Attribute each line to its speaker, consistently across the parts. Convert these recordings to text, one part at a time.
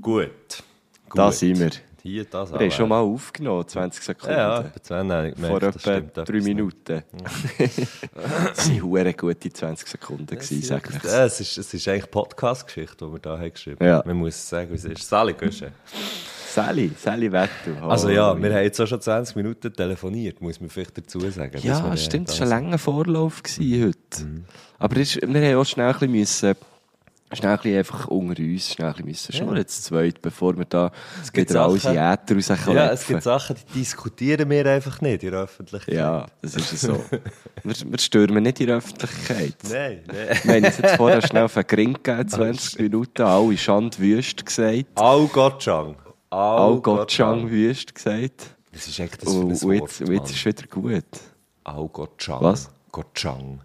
Speaker 1: Gut. Gut.
Speaker 2: Da sind wir.
Speaker 1: Hier, das
Speaker 2: Wir haben schon mal aufgenommen, 20 Sekunden.
Speaker 1: Ja, habe ich
Speaker 2: Vor
Speaker 1: gemerkt, das
Speaker 2: etwa
Speaker 1: stimmt
Speaker 2: drei
Speaker 1: etwas
Speaker 2: Minuten. Das waren gute 20 Sekunden, gewesen, sag ich.
Speaker 1: Ja, es ist, es ist eigentlich Podcast-Geschichte, die wir da haben geschrieben
Speaker 2: Ja.
Speaker 1: Man muss sagen, wie es ist. Sally, Güsche.
Speaker 2: Sally, Sally Wettel.
Speaker 1: Also ja,
Speaker 2: Oh,
Speaker 1: wir haben jetzt auch schon 20 Minuten telefoniert, muss man vielleicht dazu sagen.
Speaker 2: Ja,
Speaker 1: man
Speaker 2: stimmt, es war ein langer Vorlauf gewesen heute. Aber es ist, wir haben auch schnell ein bisschen, müssen, schnell ein bisschen einfach unter uns schnell ein bisschen müssen schnurren, jetzt zweit, bevor wir da
Speaker 1: gibt
Speaker 2: wieder alles in Äther rauskommen.
Speaker 1: Ja, es gibt Sachen, die diskutieren wir einfach nicht in der Öffentlichkeit.
Speaker 2: Ja, das ist so. wir, wir stürmen nicht in der Öffentlichkeit.
Speaker 1: Nein, nein.
Speaker 2: Wir haben jetzt vorher schnell auf einen Gring gegeben, 20 Minuten, alle Schand wüst gesagt.
Speaker 1: Au Gottschang.
Speaker 2: All Gottschang wüst gesagt.
Speaker 1: Das ist echt das
Speaker 2: Und,
Speaker 1: Wort,
Speaker 2: und jetzt, und jetzt ist wieder gut.
Speaker 1: Au Gottschang.
Speaker 2: Was?
Speaker 1: Gottschang.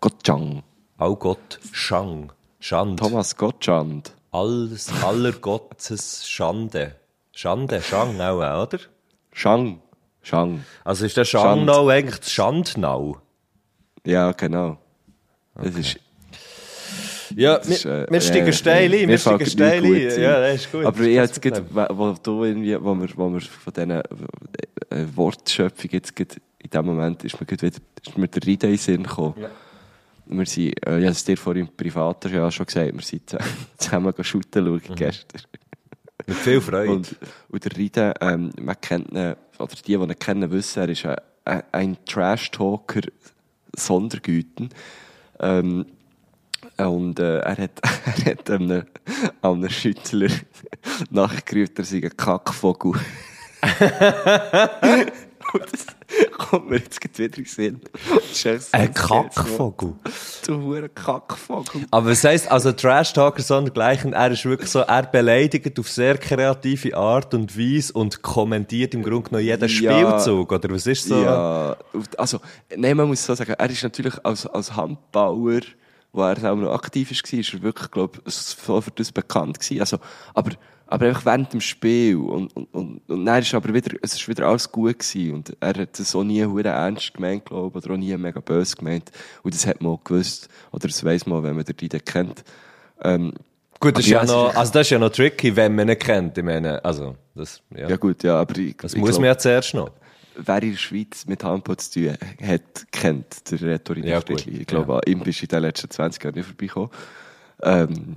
Speaker 2: Gottschang.
Speaker 1: Au Gottschang. Schand.
Speaker 2: Thomas Gottschand.
Speaker 1: Alles, aller Gottes Schande. Schande, Schang auch, oder?
Speaker 2: Schang. Schang.
Speaker 1: Also ist der
Speaker 2: Schand.
Speaker 1: Schangnau eigentlich das Schandnau?
Speaker 2: Ja, genau. Das ist,
Speaker 1: Ja,
Speaker 2: das ist, äh,
Speaker 1: wir steigen
Speaker 2: äh,
Speaker 1: steil ein, wir steigen steil ein. Ja, das ist gut.
Speaker 2: Aber ich jetzt gerade, wo du irgendwie, wo wir, wo wir von diesen äh, Wortschöpfung jetzt gerade, in dem Moment ist mir gerade wieder, ist mir der Ride in den Sinn gekommen. Wir sind, äh, ich habe es dir vorhin privat ja schon gesagt, wir sind zusammen- shooten schauen
Speaker 1: Mhm.
Speaker 2: gestern.
Speaker 1: Mit viel Freude.
Speaker 2: Und, und der Ride, ähm, man kennt ihn, oder die, die ihn kennen, wissen, er ist ein, ein, ein Trash-Talker Sondergüten. Ähm, und äh, er hat, er hat einem, einem Schüttler nachgerufen, er sei ein Kackvogel. Und das kommt mir jetzt wieder in Sinn.
Speaker 1: Ein Kackvogel.
Speaker 2: Du hure Kackvogel.
Speaker 1: Aber was heisst, also Trash Talker sondergleichen, er ist wirklich so, er beleidigt auf sehr kreative Art und Weise und kommentiert im Grunde genommen jeden
Speaker 2: Ja.
Speaker 1: Spielzug, oder was ist so?
Speaker 2: Ja, also, nein, man muss so sagen, er ist natürlich als, als Handbauer, wo er auch noch aktiv war, ist er wirklich, glaube ich, so für das bekannt gewesen. Also, aber, aber einfach während dem Spiel. Und, und, und, und dann ist aber wieder, es ist wieder alles gut gewesen. Und er hat das auch nie hure ernst gemeint, glaube ich, oder auch nie mega böse gemeint. Und das hat man auch gewusst. Oder das weiss man, wenn man den Ride kennt. Ähm,
Speaker 1: Gut, das ist ja,
Speaker 2: ja, es
Speaker 1: noch, also das ist ja noch tricky, wenn man ihn kennt, ich meine, also, das, ja.
Speaker 2: ja gut, ja, aber ich,
Speaker 1: das
Speaker 2: ich
Speaker 1: muss
Speaker 2: glaub,
Speaker 1: man ja zuerst noch.
Speaker 2: Wer in der Schweiz mit Handball zu tun hat, kennt der Rhetorik
Speaker 1: Ja.
Speaker 2: Ich glaube, an ihm bist du in den letzten 20 Jahren nicht vorbeigekommen. Ähm,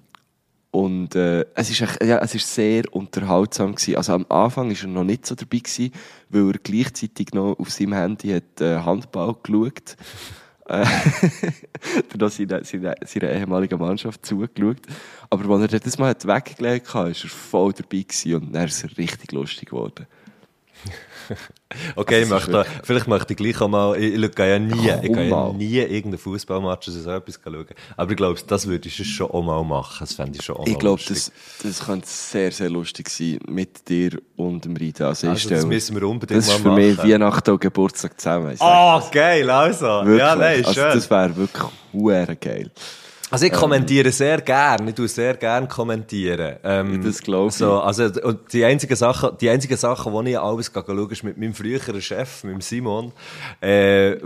Speaker 2: und äh, es, ist echt, ja, es ist sehr unterhaltsam gewesen. Also am Anfang war er noch nicht so dabei gewesen, weil er gleichzeitig noch auf seinem Handy hat, äh, Handball geschaut. Äh, hat noch seiner, seiner, seiner ehemaligen Mannschaft zugeschaut. Aber als er das mal weggelegt hat, war er voll dabei gewesen und dann ist es richtig lustig geworden.
Speaker 1: Okay, ich
Speaker 2: Also, ist
Speaker 1: möchte, vielleicht möchte ich gleich auch mal, ich, ich gehe ja nie, ich gehe ja nie irgendeinen Fußballmatch oder so etwas schauen. Aber ich glaube, das würde ich schon auch mal machen. Das fände ich schon auch
Speaker 2: Ich glaube, das, das könnte sehr, sehr lustig sein mit dir und dem Rita. Also, ich
Speaker 1: Also, das müssen wir unbedingt
Speaker 2: das ist für mich
Speaker 1: machen.
Speaker 2: Weihnachten und Geburtstag zusammen. ich
Speaker 1: Ah,
Speaker 2: das.
Speaker 1: geil, also.
Speaker 2: Wirklich.
Speaker 1: Ja, nein,
Speaker 2: also,
Speaker 1: schön.
Speaker 2: das wäre wirklich geil.
Speaker 1: Also ich kommentiere sehr gern, ich tue sehr gern kommentieren. Ähm,
Speaker 2: Das glaub ich.
Speaker 1: So, also, und die einzige Sache, die einzige Sache, wo ich alles schaue, ist mit meinem früheren Chef, mit dem Simon, äh, äh,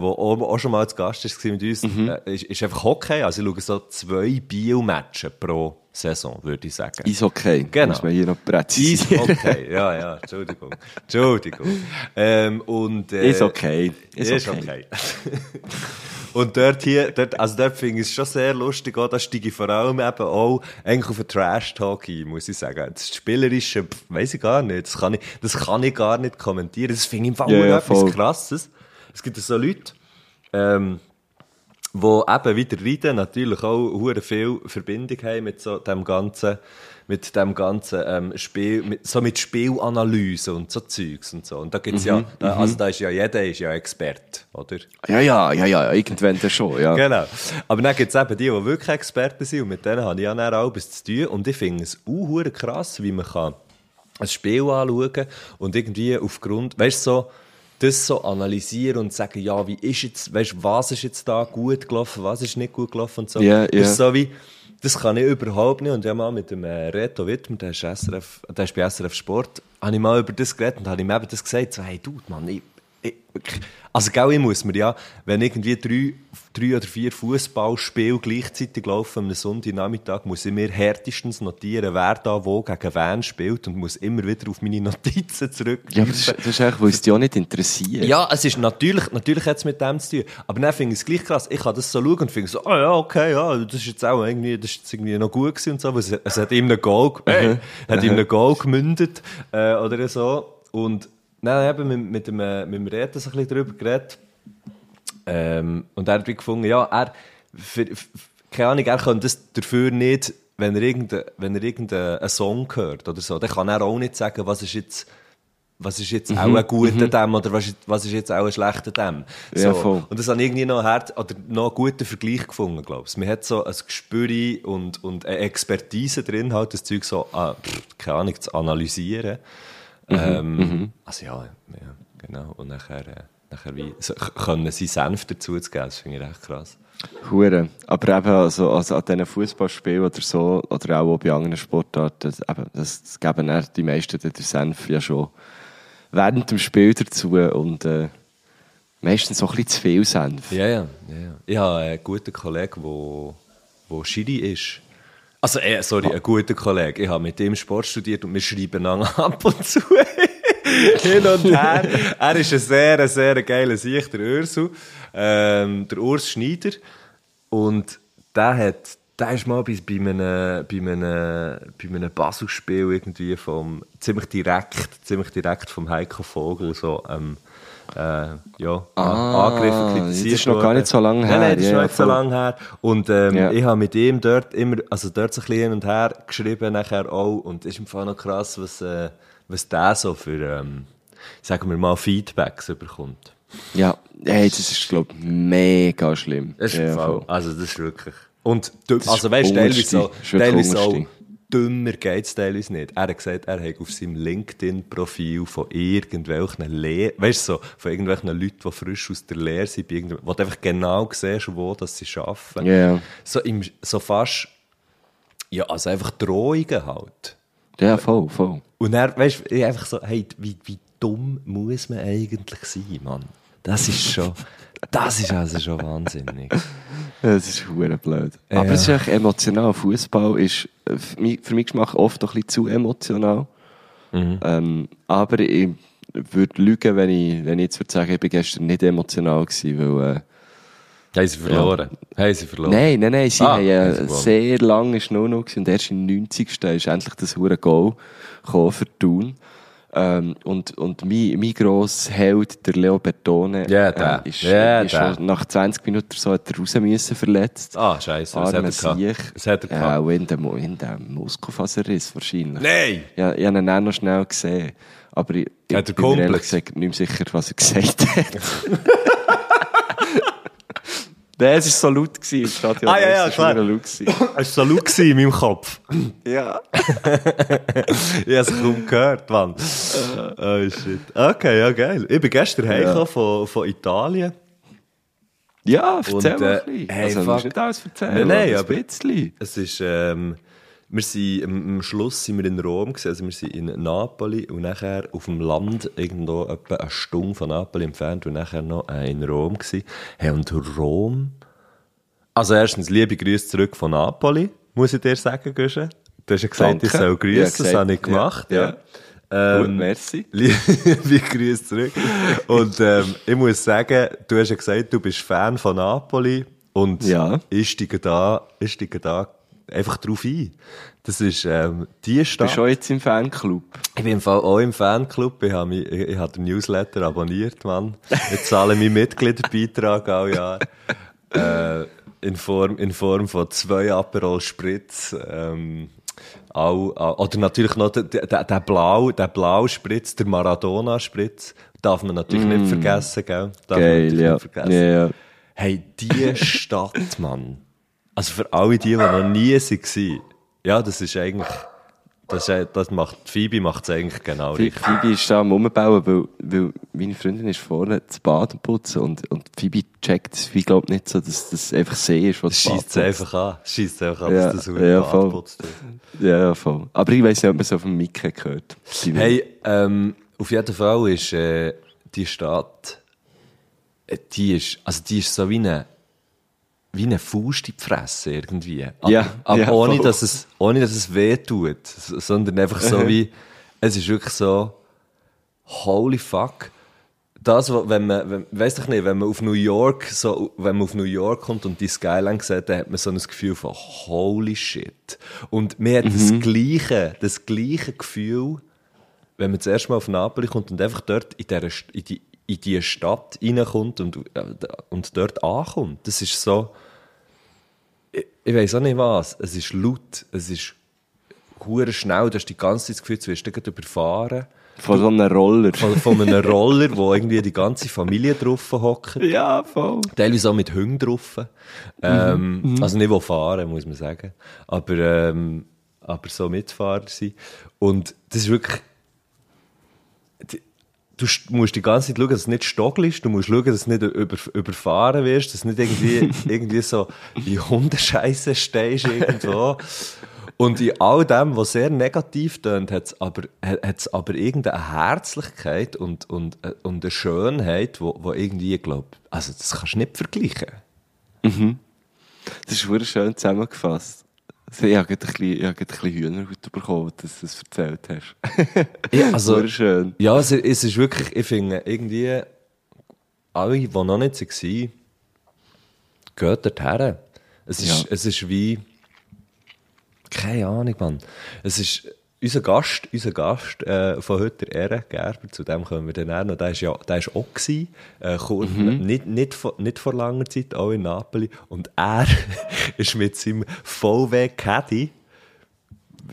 Speaker 1: wo auch, auch schon mal zu Gast ist, gewesen mit uns,
Speaker 2: Mhm.
Speaker 1: äh, ist, ist einfach Hockey. Also ich schaue so zwei Bio-Matches pro Saison, würde ich sagen.
Speaker 2: Ist okay.
Speaker 1: Genau.
Speaker 2: Muss man hier noch präzisieren.
Speaker 1: Okay, ja, ja, Entschuldigung. Entschuldigung. Ähm, und, äh,
Speaker 2: Ist okay. Ist,
Speaker 1: Ist
Speaker 2: okay.
Speaker 1: okay. Und dort hier, dort, also dort finde ich es schon sehr lustig, auch, da steige ich vor allem eben auch eigentlich auf einen Trash-Talk ein, muss ich sagen. Das Spielerische, weiss ich gar nicht, das kann ich, das kann ich gar nicht kommentieren. Das finde ich im Fall
Speaker 2: ja,
Speaker 1: etwas
Speaker 2: voll.
Speaker 1: Krasses. Es gibt so Leute, ähm, wo eben wieder Reden natürlich auch hure viel Verbindung haben mit so dem ganzen, mit dem ganzen ähm, Spiel, mit, so mit Spielanalyse und so Zeugs und so. Und da gibt's ja, äh, also da ist ja jeder ist ja Experte, oder?
Speaker 2: Ja, ja, ja, ja, irgendwann dann schon, ja.
Speaker 1: Genau. Aber dann gibt's eben die, die wirklich Experten sind und mit denen habe ich ja dann auch etwas zu tun. Und ich finde es auch krass, wie man kann ein Spiel anschauen und irgendwie aufgrund, weißt du, so, das so analysieren und sagen, ja, wie ist jetzt, weißt was ist jetzt da gut gelaufen, was ist nicht gut gelaufen und so.
Speaker 2: Ja, ja.
Speaker 1: Das ist so wie, das kann ich überhaupt nicht. Und ich habe mal mit dem äh, Reto Wittmer, der ist, SRF, der ist bei SRF Sport, habe ich mal über das geredet und habe ihm eben das gesagt, so, hey, du, Mann, ich, ich, also, gell, ich muss mir ja, wenn irgendwie drei, drei oder vier Fußballspiele gleichzeitig laufen am Sonntagnachmittag, muss ich mir härtestens notieren, wer da wo gegen wen spielt und muss immer wieder auf meine Notizen zurück.
Speaker 2: Ja, aber das ist, das ist eigentlich, weil es dich auch nicht interessiert.
Speaker 1: Ja, es ist natürlich, natürlich hat es mit dem zu tun. Aber dann finde ich es gleich krass. Ich kann das so schauen und finde so, ah ja, okay, ja, das ist jetzt auch irgendwie, das ist jetzt irgendwie noch gut gewesen und so, es, es hat ihm einen Goal, hey, hat ihm einen Goal gemündet, äh, oder so. Und dann eben mit, mit dem, äh, mit dem so ein bisschen darüber geredet. Ähm, und er hat wie gefunden, ja, er, für, für, keine Ahnung, er kann das dafür nicht, wenn er irgendeinen wenn er irgendeinen Song hört oder so, dann kann er auch nicht sagen, was ist jetzt, was ist jetzt auch ein guter dem oder was ist, was ist jetzt auch ein schlechter dem.
Speaker 2: Ja, voll.
Speaker 1: Und das ich irgendwie noch, hart, oder noch einen guten Vergleich gefunden, glaube ich. Man hat so ein Gespür und, und eine Expertise drin, halt das Zeug so, ah, keine Ahnung, zu analysieren.
Speaker 2: Mhm,
Speaker 1: ähm, Also ja, ja, genau. Und nachher, äh, nachher wie, so, können sie Senf dazu zu geben, das finde ich echt krass.
Speaker 2: Hure. Aber eben also, also an diesen Fußballspielen oder so, oder auch bei anderen Sportarten, das, eben, das, das geben dann die meisten den Senf ja schon während dem Spiel dazu und äh, meistens so ein bisschen zu viel Senf.
Speaker 1: Ja, ja, ja. ja. Ich habe einen guten Kollegen, der wo Schiri ist. Also, äh, sorry, ein guter Kollege. Ich habe mit ihm Sport studiert und wir schreiben ab und zu hin und her. er ist ein sehr, sehr geiler Sicht, der Ursu. Ähm, der Urs Schneider. Und der hat, der ist mal bei, bei einem, bei einem, bei einem Basel-Spiel irgendwie vom, ziemlich direkt, ziemlich direkt vom Heiko Vogel so, ähm, äh, ja,
Speaker 2: Ah,
Speaker 1: angegriffen,
Speaker 2: das
Speaker 1: kritisiert
Speaker 2: ist noch gar nicht so lange
Speaker 1: Nein,
Speaker 2: her.
Speaker 1: nein, das ist
Speaker 2: Ja,
Speaker 1: noch nicht so lange her. Und ähm,
Speaker 2: Ja.
Speaker 1: ich habe mit ihm dort immer, also dort so ein bisschen hin und her geschrieben nachher auch. Und es ist im Fall noch krass, was, äh, was der so für, ähm, sagen wir mal, Feedbacks bekommt.
Speaker 2: Ja, hey, das ist, glaube ich, mega schlimm.
Speaker 1: Das ist
Speaker 2: ja, voll.
Speaker 1: also das ist wirklich. Und, also weißt teilweise so, teilweise so
Speaker 2: Unterste.
Speaker 1: dümmer geht es teilweise nicht. Er hat gesagt, er hat auf seinem LinkedIn-Profil von irgendwelchen Lehr weißt so, von irgendwelchen Leuten, die frisch aus der Lehre sind, wo du einfach genau siehst, wo das sie arbeiten.
Speaker 2: Ja.
Speaker 1: So, im, so fast, ja, also einfach Drohungen halt.
Speaker 2: Ja, voll, voll.
Speaker 1: Und er, weißt du, einfach so, hey, wie, wie dumm muss man eigentlich sein, Mann? Das ist schon, das ist also schon wahnsinnig.
Speaker 2: Ja, Das ist hure blöd. Aber
Speaker 1: Ja.
Speaker 2: es ist echt emotional. Fußball ist äh, für mich, für mich Geschmack oft ein bisschen zu emotional.
Speaker 1: Mhm.
Speaker 2: Ähm, aber ich würde lügen, wenn ich, wenn ich jetzt würde sagen, ich bin gestern nicht emotional gewesen, weil, äh,
Speaker 1: Haben sie verloren? Haben sie verloren?
Speaker 2: Nein, nein, nein, sie
Speaker 1: Ah,
Speaker 2: haben ja
Speaker 1: gewonnen.
Speaker 2: sehr lange ist nur noch gewesen, und erst im 90. ist endlich das hure Goal gekommen für Thun. Ähm, und, und mein, mein grosser Held, der Leo Bertone,
Speaker 1: Ja, der.
Speaker 2: äh, ist,
Speaker 1: Ja,
Speaker 2: ist
Speaker 1: der.
Speaker 2: schon nach 20 Minuten so hat er raus müssen verletzt.
Speaker 1: Ah, scheiße, was hat er
Speaker 2: Arme
Speaker 1: gehabt? Was hat er
Speaker 2: Ja,
Speaker 1: gehabt?
Speaker 2: auch in dem, in dem Muskelfaserriss wahrscheinlich.
Speaker 1: Nein!
Speaker 2: Ja, ich habe ihn auch noch schnell gesehen. Aber ich, ich bin mir ehrlich gesagt nicht mehr sicher, was er gesagt hat. Nein, es war so laut im Stadion.
Speaker 1: Ah, ja, ja,
Speaker 2: Es war laut.
Speaker 1: Es war so laut in meinem Kopf.
Speaker 2: Ja.
Speaker 1: Ich habe es kaum gehört, Mann. Oh, shit. Okay, ja, geil. Ich bin gestern heimgekommen von, von Italien.
Speaker 2: Ja, erzähl
Speaker 1: Und,
Speaker 2: mal
Speaker 1: äh,
Speaker 2: ein bisschen.
Speaker 1: hey,
Speaker 2: also,
Speaker 1: fuck.
Speaker 2: nicht alles erzählen.
Speaker 1: Nein, nein,
Speaker 2: aber- ein bisschen.
Speaker 1: Es ist, ähm, wir sind, am, Schluss sind wir in Rom gewesen, also wir sind in Napoli und nachher auf dem Land, irgendwo etwa eine Stunde von Napoli entfernt und nachher noch äh, in Rom gewesen. Hey, und Rom, also erstens, liebe Grüße zurück von Napoli, muss ich dir sagen, Güsche. Du hast ja gesagt,
Speaker 2: Danke.
Speaker 1: ich soll
Speaker 2: Ja,
Speaker 1: grüßen, das
Speaker 2: gesagt,
Speaker 1: habe ich
Speaker 2: ja,
Speaker 1: gemacht,
Speaker 2: ja.
Speaker 1: ja. Ähm,
Speaker 2: Gut, merci.
Speaker 1: Liebe Grüße zurück. Und ähm, ich muss sagen, du hast ja gesagt, du bist Fan von Napoli und
Speaker 2: Ja.
Speaker 1: ich steige da, ich steige da einfach drauf ein. Das ist ähm, die
Speaker 2: Bist
Speaker 1: Stadt.
Speaker 2: du schon jetzt im Fanclub?
Speaker 1: Ich bin im Fall auch im Fanclub. Ich habe, mich, ich, ich habe den Newsletter abonniert, Mann. Ich zahle meinen Mitgliederbeitrag all Jahr. Äh, in, Form, in Form von zwei Aperol Spritz, ähm, All, all, oder natürlich noch der, der, der Blau, der Blauspritz, der Maradona-Spritz, darf man natürlich nicht vergessen, gell? Darf man
Speaker 2: Mm. Geil,
Speaker 1: natürlich
Speaker 2: ja.
Speaker 1: nicht vergessen.
Speaker 2: ja, ja.
Speaker 1: Hey, die Stadt, Mann. Also für alle die, die noch nie waren, ja, das ist eigentlich, das, ist, das macht, Phoebe macht es eigentlich genau richtig.
Speaker 2: Phoebe ist da am Umbauen, weil, weil meine Freundin ist vorne das Bad am putzen und, und Phoebe checkt es, ich glaube nicht so, dass das einfach See ist, was
Speaker 1: Schießt es einfach an. Schießt einfach an,
Speaker 2: Ja,
Speaker 1: dass das
Speaker 2: ja,
Speaker 1: Bad
Speaker 2: voll.
Speaker 1: putzt.
Speaker 2: Ja, ja, voll. Aber ich weiss nicht, ob man es auf dem Mic hat gehört.
Speaker 1: Hey, ähm, auf jeden Fall ist äh, die Stadt, äh, die ist, also die ist so wie eine, wie eine Faust in die Fresse irgendwie. Aber,
Speaker 2: Ja,
Speaker 1: aber
Speaker 2: ja,
Speaker 1: ohne,
Speaker 2: voll.
Speaker 1: dass es, ohne dass es weh tut, sondern einfach so wie, es ist wirklich so, holy fuck. Das, wenn man, wenn, weiss ich nicht, wenn man auf New York, so, wenn man auf New York kommt und die Skyline sieht, dann hat man so ein Gefühl von holy shit. Und mir hat das gleiche, das gleiche Gefühl, wenn man zuerst mal auf Napoli kommt und einfach dort in, St- in, die, in die Stadt reinkommt und, äh, und dort ankommt. Das ist so, ich, ich weiß auch nicht was, es ist laut, es ist hure schnell, du hast die ganze Zeit das Gefühl, du wirst gleich überfahren.
Speaker 2: Von so einem Roller.
Speaker 1: Von, von einem Roller, wo irgendwie die ganze Familie drauf hockt.
Speaker 2: ja, voll.
Speaker 1: Teilweise auch mit Hunden drauf. Ähm, Also nicht, wo fahren, muss man sagen. Aber, ähm, aber so Mitfahrer sind. Und das ist wirklich, du st- musst die ganze Zeit schauen, dass es nicht stockelst, du musst schauen, dass du nicht über, überfahren wirst, dass du nicht irgendwie, irgendwie so in Hundescheiße stehst irgendwo. Und in all dem, was sehr negativ tönt, hat es aber, hat's aber irgendeine Herzlichkeit und, und, äh, und eine Schönheit, wo, wo irgendwie, ich glaube, also das kannst du nicht vergleichen.
Speaker 2: Das ist wirklich schön zusammengefasst. Also, ich habe gerade ein bisschen, ein Hühnerhaut bekommen, dass du das erzählt hast.
Speaker 1: Ja, also,
Speaker 2: schön.
Speaker 1: Ja, es, es ist wirklich, ich finde, irgendwie, alle, die noch nicht waren, geht dorthin. Es ist,
Speaker 2: Ja.
Speaker 1: es ist wie, keine Ahnung, Mann. Es ist, unser Gast, unser Gast äh, von heute, der Ere Gerber, zu dem kommen wir dann auch noch, der ist ja, der ist auch gewesen, äh, kurz, nicht, nicht, vor, nicht vor langer Zeit, auch in Napoli, und er ist mit seinem VW Caddy,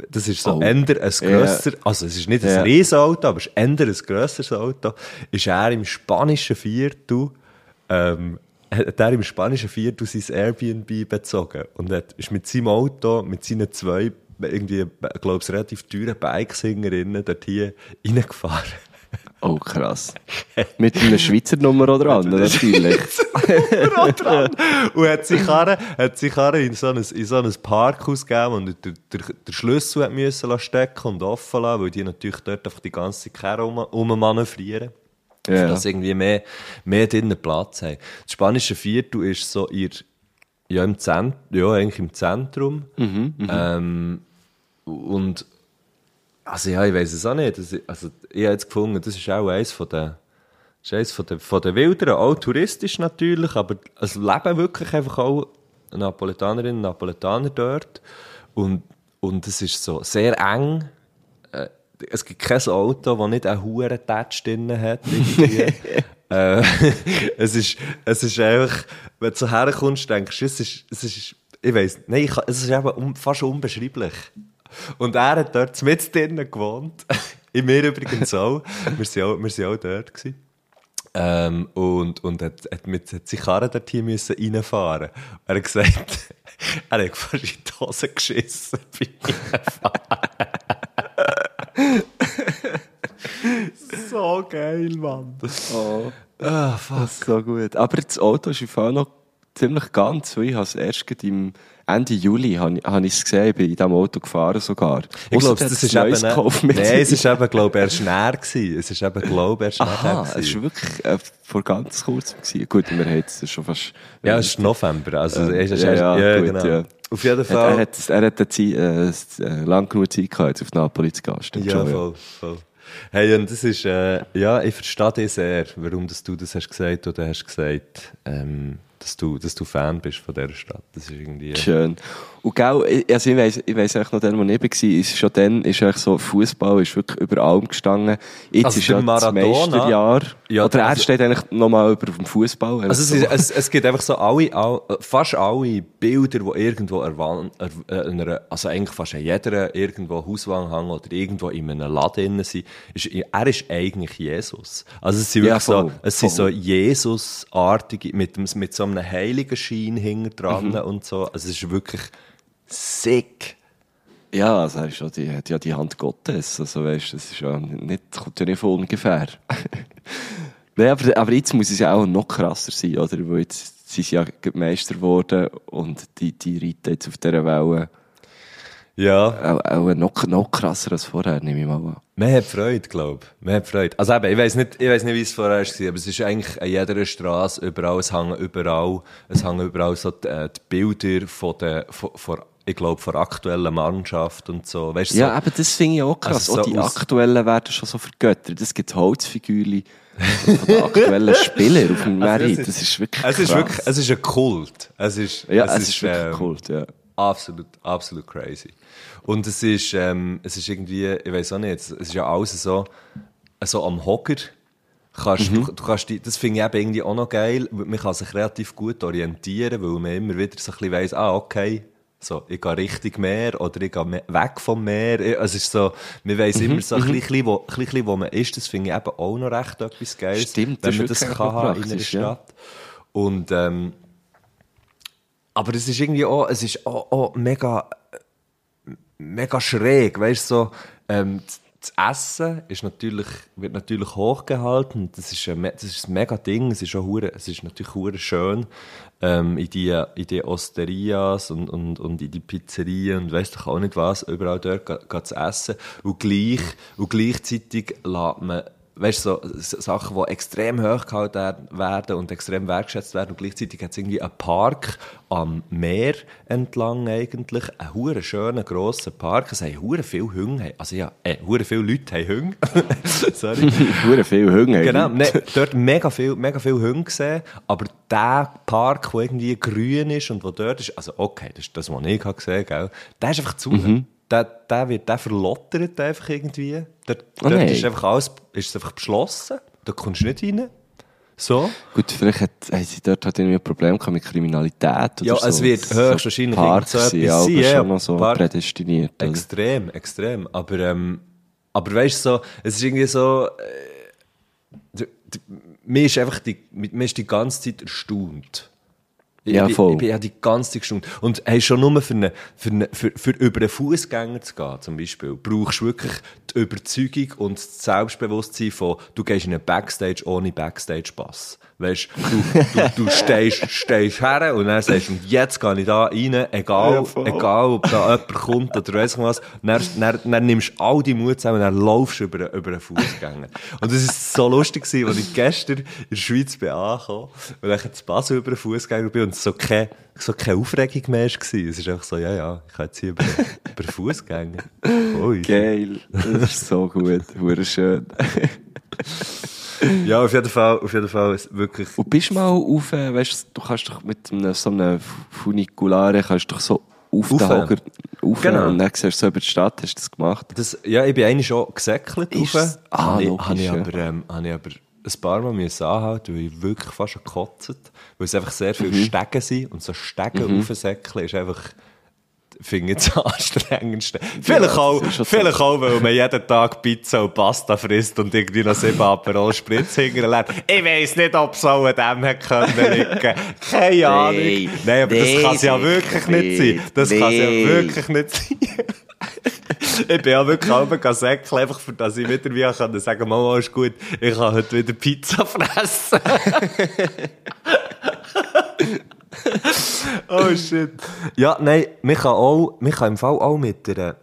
Speaker 1: das ist so
Speaker 2: Oh.
Speaker 1: eher ein grösser, also es ist nicht ein
Speaker 2: Ja.
Speaker 1: Riesenauto, aber es ist eher ein grösseres Auto, ist er im spanischen Viertel, ähm, hat er im spanischen Viertel sein Airbnb bezogen und hat, ist mit seinem Auto, mit seinen zwei, irgendwie, glaube ich, relativ teuren Bikesingerinnen dort hier reingefahren.
Speaker 2: Oh, krass. Mit einer Schweizer Nummer oder anderen, natürlich.
Speaker 1: und hat sich Karre, hat sich Karre in so ein, in so ein Parkhaus gegeben und der, der, der Schlüssel hat müssen stecken und offen lassen, weil die natürlich dort einfach die ganze Karre um, ummanövrieren.
Speaker 2: Ja.
Speaker 1: Dass irgendwie mehr, mehr drinnen Platz haben. Das spanische Viertel ist so ihr, ja, im Zentrum, ja, eigentlich im Zentrum. ähm, und, also ja, ich weiß es auch nicht. Das, also, ich habe jetzt gefunden, das ist auch eins von den, das ist eines von den, von den Wilderen, auch touristisch natürlich, aber es leben wirklich einfach auch Napolitanerinnen und Napoletaner dort. Und, und es ist so sehr eng. Äh, es gibt kein Auto, das nicht einen hohen Touch drin hat. äh, es, ist, es ist einfach, wenn du so herkommst, denkst du, es ist, es ist ich weiss, nein, ich, es ist eben fast unbeschreiblich. Und er hat dort mit drinnen gewohnt. In mir übrigens auch. Wir sind auch, wir sind auch dort gewesen. Ähm, und, und hat, hat mit hat sich Karre dort hier müssen reinfahren. Er hat gesagt, er hat fast in die Hose geschissen beim Reinfahren. so geil, Mann.
Speaker 2: Oh,
Speaker 1: Ah, fuck.
Speaker 2: das ist so gut. Aber das Auto ist im Fall noch ziemlich ganz, weil ich habe es erst im Ende Juli habe ich, habe ich es gesehen, ich bin in diesem Auto gefahren sogar.
Speaker 1: Ich glaube, das
Speaker 2: hat
Speaker 1: ist eben,
Speaker 2: mit
Speaker 1: nein, es ist eben, glaube ich, erst näher gewesen. Es ist eben, glaube ich, erst
Speaker 2: Aha,
Speaker 1: näher
Speaker 2: es war wirklich äh, vor ganz kurzem. Gewesen. Gut, wir haben jetzt schon fast...
Speaker 1: Ja, es ist November, also, es ist
Speaker 2: ja, ja,
Speaker 1: ja,
Speaker 2: gut,
Speaker 1: genau.
Speaker 2: ja.
Speaker 1: Auf jeden
Speaker 2: Er,
Speaker 1: Fall.
Speaker 2: er hat, er hat eine Zeit, äh, äh, lang genug Zeit gehabt, jetzt auf Napoli zu gehen. Stimmt
Speaker 1: Ja,
Speaker 2: schon,
Speaker 1: voll, voll. Hey, und das ist, äh, ja, ich verstehe dich sehr, warum das du das hast gesagt oder hast gesagt, ähm, dass du, dass du Fan bist von dieser Stadt. Das ist irgendwie...
Speaker 2: Schön. Und gell, ich- also ich weiss, ich weiss noch, dann, wo ich war, ist schon dann, ist eigentlich so, Fußball ist wirklich über allem gestanden. Jetzt
Speaker 1: Also
Speaker 2: ist
Speaker 1: der
Speaker 2: ja das
Speaker 1: Maradona-
Speaker 2: Meisterjahr.
Speaker 1: Ja,
Speaker 2: Oder er
Speaker 1: also-
Speaker 2: steht eigentlich nochmal über dem Fußball.
Speaker 1: Also es, ist, es, es gibt einfach so alle, all, fast alle Bilder, die irgendwo erwan, er, äh, in einer, also eigentlich fast an jeder irgendwo Hauswand hängen oder irgendwo in einem Laden drin sind, ist, er ist eigentlich Jesus. Also es sind
Speaker 2: Ja,
Speaker 1: wirklich
Speaker 2: voll,
Speaker 1: so, es sind so
Speaker 2: voll.
Speaker 1: Jesus-artige, mit, dem- mit so einem heiligen Schein hinten dran
Speaker 2: Mhm.
Speaker 1: und so. Also es ist wirklich sick.
Speaker 2: Ja, also er ist ja die, hat ja die Hand Gottes. Also weißt, das ist ja nicht, kommt ja nicht von ungefähr. Nein, aber, aber jetzt muss es ja auch noch krasser sein, oder? Weil jetzt sind sie ja Meister geworden und die, die reiten jetzt auf dieser Welle
Speaker 1: Ja.
Speaker 2: auch, auch noch, noch krasser als vorher, nehme ich mal an.
Speaker 1: Man hat Freude, glaube ich. Man hat Freude. Also eben, ich weiss nicht, ich weiss nicht, wie es vorher war, aber es ist eigentlich an jeder Straße überall, es hängen überall, es hängen überall so die, äh, die Bilder von der, von, von, ich glaube, von der aktuellen Mannschaft und so. Weißt
Speaker 2: Ja,
Speaker 1: so,
Speaker 2: aber das finde ich auch krass.
Speaker 1: Also so
Speaker 2: auch die aktuellen werden schon so vergöttert. Es gibt Holzfigürchen von den aktuellen Spielern auf dem
Speaker 1: Also
Speaker 2: Merit.
Speaker 1: es
Speaker 2: Das ist wirklich
Speaker 1: es ist
Speaker 2: krass.
Speaker 1: wirklich, es ist ein Kult. Es ist,
Speaker 2: ja, es, ist, wirklich
Speaker 1: ähm,
Speaker 2: Kult, ja.
Speaker 1: Absolut, absolut crazy. Und es ist, ähm, es ist irgendwie, ich weiß auch nicht, es ist ja alles so, so am Hocker. Kannst,
Speaker 2: Mhm.
Speaker 1: du, du kannst die, das finde ich eben irgendwie auch noch geil. Man kann sich relativ gut orientieren, weil man immer wieder so ein bisschen weiss, ah, okay, so, ich gehe Richtung Meer oder ich gehe weg vom Meer. Ich- Es ist so, man weiss
Speaker 2: Mhm,
Speaker 1: immer so ein bisschen, wo, ein bisschen, wo man ist. Das finde ich eben auch noch recht etwas Geiles.
Speaker 2: Stimmt,
Speaker 1: wenn man das kann in einer
Speaker 2: praktisch, ja.
Speaker 1: Stadt. Und, ähm, aber es ist irgendwie auch, es ist auch, auch mega, mega schräg, weißt so, ähm, das Essen ist natürlich, wird natürlich hochgehalten. Das ist ein, das ist ein mega Ding. Es ist auch hure, es ist natürlich hure schön, ähm, in die, in die Osterias und, und, und in die Pizzerien und weiss doch auch nicht was, überall dort ga- ga zu essen. Und gleich, und gleichzeitig lässt man, weißt so, Sachen, die extrem hoch gehalten werden und extrem wertschätzt werden und gleichzeitig hat es irgendwie einen Park am Meer entlang eigentlich, einen hure schönen grossen Park, es haben hure viele Hunde, also ja, äh, hure viele Leute haben Hunde, sorry.
Speaker 2: Hure viel Hunger.
Speaker 1: Genau, ne, dort mega viel, mega viel Hunde gesehen, aber der Park, der irgendwie grün ist und wo dort ist, also okay, das ist das, was ich gesehen habe, der ist einfach zu.
Speaker 2: Mhm.
Speaker 1: Der, der wird, der verlottert einfach irgendwie. Dort,
Speaker 2: Oh
Speaker 1: dort ist einfach alles, ist es einfach beschlossen. Da kommst du nicht rein. So.
Speaker 2: Gut, vielleicht hat, haben sie dort halt irgendwie ein Problem gehabt mit Kriminalität oder
Speaker 1: Ja,
Speaker 2: so.
Speaker 1: es wird
Speaker 2: So
Speaker 1: höchstwahrscheinlich
Speaker 2: Parks
Speaker 1: so etwas
Speaker 2: aber
Speaker 1: sein, ja.
Speaker 2: schon noch so
Speaker 1: Park-
Speaker 2: prädestiniert. oder?
Speaker 1: Extrem, extrem. Aber, ähm, aber weißt du, so, es ist irgendwie so, äh, mir ist einfach die, mir ist die ganze Zeit erstaunt. Ich,
Speaker 2: Ja,
Speaker 1: ich,
Speaker 2: voll.
Speaker 1: Ich bin ja die ganze Zeit erstaunt. Und hey, schon nur für, eine, für, eine, für, für über einen Fußgänger zu gehen, zum Beispiel, brauchst du wirklich die Überzeugung und das Selbstbewusstsein von, du gehst in einen Backstage ohne Backstage-Pass. Weißt du, du, du stehst, stehst her und dann sagst du, und jetzt gehe ich da rein, egal,
Speaker 2: Ja,
Speaker 1: egal, ob da jemand kommt oder weiss was. Dann, dann, dann nimmst du all die Mut zusammen und dann laufst du über, über einen Fußgänger. Und das ist so lustig gewesen, als ich gestern in der Schweiz bin angekommen und dann zu Basel über einen Fußgänger bin und es so keine, so keine Aufregung mehr war. Es ist einfach so, ja, ja, ich kann jetzt hier über, über einen Fußgänger.
Speaker 2: Geil. Das ist so gut. Hure schön.
Speaker 1: Ja, auf jeden Fall, auf jeden Fall, ist wirklich,
Speaker 2: Und bist du mal auf, äh, weißt du, du kannst doch mit einem, so einem Funikulare, kannst doch so auf den. Hocker, rauf
Speaker 1: Genau.
Speaker 2: und dann siehst du so über die Stadt, hast du das gemacht?
Speaker 1: Das, ja, ich bin eigentlich schon gesäckelt rauf.
Speaker 2: Ah,
Speaker 1: habe ich, habe ich, aber, ähm, habe ich aber ein paar Mal müssen anhalten, weil ich wirklich fast gekotzt Weil es einfach sehr viele
Speaker 2: Mhm.
Speaker 1: Stegen sind. Und so Stegen aufsäckeln ist einfach, finde ich, das anstrengendste. Vielleicht, auch,
Speaker 2: das schon so.
Speaker 1: vielleicht auch, weil man jeden Tag Pizza und Pasta frisst und irgendwie noch sieben Aperol Spritz hinterlässt. Ich weiss nicht, ob es auch an dem hätte können liegen. Keine Ahnung.
Speaker 2: Nein.
Speaker 1: Nein, aber das
Speaker 2: Nein,
Speaker 1: kann es ja wirklich nicht sein. Das kann es ja wirklich nicht sein. ich bin ja wirklich halb säckeln, einfach für dass ich wieder wie kann sagen, Mama, ist gut, ich kann heute wieder Pizza fressen. oh shit. Ja, nein, man kann auch, man kann im Fall auch mit der,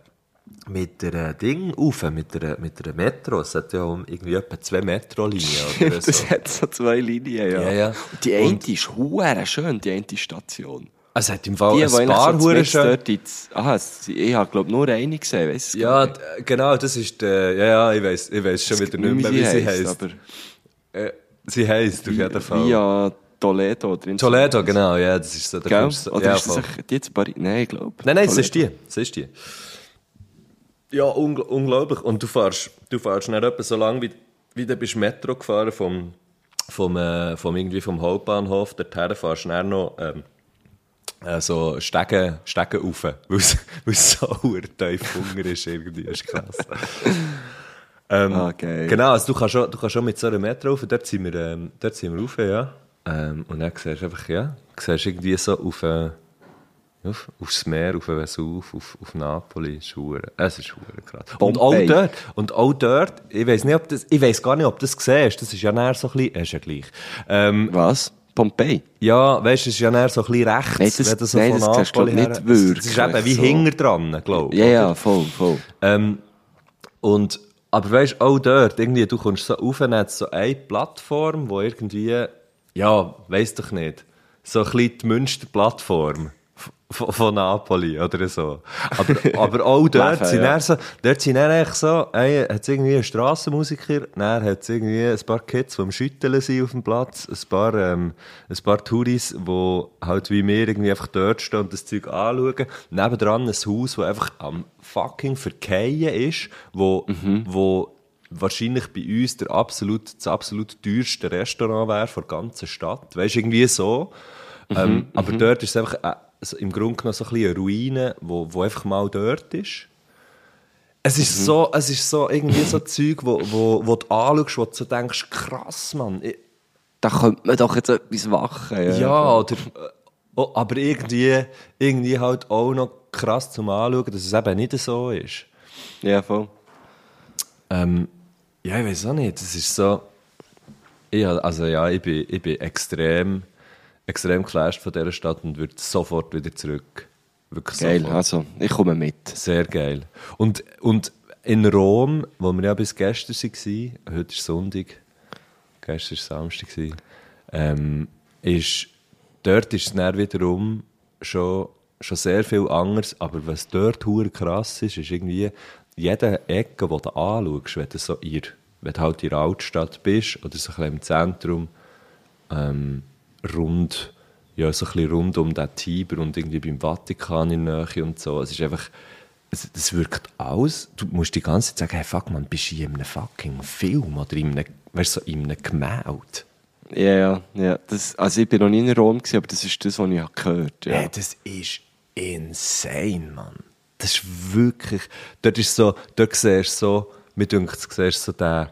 Speaker 1: mit der Ding rauf, mit der, mit der Metro. Es hat ja irgendwie etwa zwei Metrolinien oder so.
Speaker 2: Das hat so zwei Linien, ja.
Speaker 1: Ja, ja.
Speaker 2: Und die eine
Speaker 1: Und-
Speaker 2: ist hure schön, die eine Station.
Speaker 1: Es hat im Fall
Speaker 2: Die,
Speaker 1: ein paar
Speaker 2: so zumindest
Speaker 1: schön.
Speaker 2: ins, aha, es- ich habe glaube nur eine gesehen, weiss
Speaker 1: Ja, genau, das ist der, ja, ja, ich weiss, ich schon wieder nicht mehr, wie sie heisst.
Speaker 2: aber
Speaker 1: Äh, sie heisst auf jeden Fall.
Speaker 2: via Toledo drin.
Speaker 1: Toledo, genau, ja, das ist so. da
Speaker 2: Gell? Oder
Speaker 1: ja,
Speaker 2: ist das
Speaker 1: voll.
Speaker 2: die jetzt Paris? Nein, ich glaube.
Speaker 1: Nein, nein, es ist die. Es ist die. Ja, ungl unglaublich. Und du fährst, du fährst nicht etwa so lange, wie, wie du bist Metro gefahren vom, vom, äh, vom, irgendwie vom Hauptbahnhof dorthin, fährst du dann noch ähm, äh, so Stegen, Stegen rauf, weil es weil es so tief Hunger ist irgendwie. Das ist krass. ähm,
Speaker 2: Ah, geil.
Speaker 1: Genau, also du kannst schon, du kannst schon mit so einer Metro rauf, dort sind wir, ähm, dort sind wir rauf, ja. Ähm, und dann siehst du einfach, ja, siehst irgendwie so auf, äh, auf, aufs Meer, auf Vesuv, auf, auf Napoli, hure- es ist hure krass. Und auch dort, und auch dort, ich weiß nicht, ob das, ich weiß gar nicht, ob du das siehst, das ist ja näher so ein bisschen, ist ja gleich. Ähm,
Speaker 2: Was? Pompeii?
Speaker 1: ja, weißt du, es ist ja näher so ein bisschen rechts,
Speaker 2: Nein, das-
Speaker 1: wenn du so
Speaker 2: nein,
Speaker 1: von
Speaker 2: das
Speaker 1: Napoli her-
Speaker 2: nicht
Speaker 1: Es- Es
Speaker 2: wirklich
Speaker 1: ist eben wie
Speaker 2: so.
Speaker 1: hinter dran, glaube ich.
Speaker 2: Ja, ja, voll, voll.
Speaker 1: Ähm, und, aber weißt du, auch dort, irgendwie, du kommst so rauf, dann so eine Plattform, wo irgendwie, ja, weiss doch nicht, so ein bisschen die Münsterplattform von, Napoli oder so. Aber, aber auch dort sind
Speaker 2: ja.
Speaker 1: so, dort sind dann echt so, ey, hat's irgendwie einen Strassenmusiker, dann hat's irgendwie ein paar Kids, die am Schütteln sind auf dem Platz, ein paar, ähm, ein paar Touris, die halt wie wir irgendwie einfach dort stehen und das Zeug anschauen. Nebendran ein Haus, das einfach am fucking Verkehren ist, wo, wo wahrscheinlich bei uns der absolut, das absolut teuerste Restaurant wäre der ganzen Stadt. Weißt du, irgendwie so. ähm, aber dort ist es einfach äh, im Grunde genommen so ein bisschen eine Ruine, wo, wo einfach mal dort ist. Es ist so, es ist so irgendwie so Zeug, wo, wo, wo du anschaust, wo du so denkst, krass, Mann. Ich,
Speaker 2: Da könnte man doch jetzt etwas machen. Ja,
Speaker 1: ja, oder, äh, oh, aber irgendwie, irgendwie halt auch noch krass zum Anschauen, dass es eben nicht so ist.
Speaker 2: Ja, voll.
Speaker 1: Ähm, ja, ich weiß auch nicht. Es ist so. Ich, also ja, ich bin, ich bin extrem, extrem geflasht von dieser Stadt und würde sofort wieder zurück. Wirklich
Speaker 2: Geil,
Speaker 1: sofort.
Speaker 2: also, ich komme mit.
Speaker 1: Sehr geil. Und, und in Rom, wo wir ja bis gestern waren, heute ist Sonntag, gestern war Samstag, ähm, ist, dort ist es dann wiederum schon, schon sehr viel anders, aber was dort krass ist, ist irgendwie jede Ecke, die du anschaust, wenn du, so in, wenn du halt in der Altstadt bist oder so ein bisschen im Zentrum, ähm, rund, ja, so ein bisschen rund um den Tiber und irgendwie beim Vatikan in der Nähe und so. Es ist einfach, es, das wirkt aus. Du musst die ganze Zeit sagen, hey, fuck, man, bist du in einem fucking Film oder in einem, weißt du, so in einem Gemälde?
Speaker 2: Ja, ja, ja. Das, also ich bin noch nie in Rom, gewesen, aber das ist das, was ich gehört habe.
Speaker 1: Hey, das ist insane, Mann. Das ist wirklich, dort ist so, dort siehst du so, mir denkt, du siehst so den,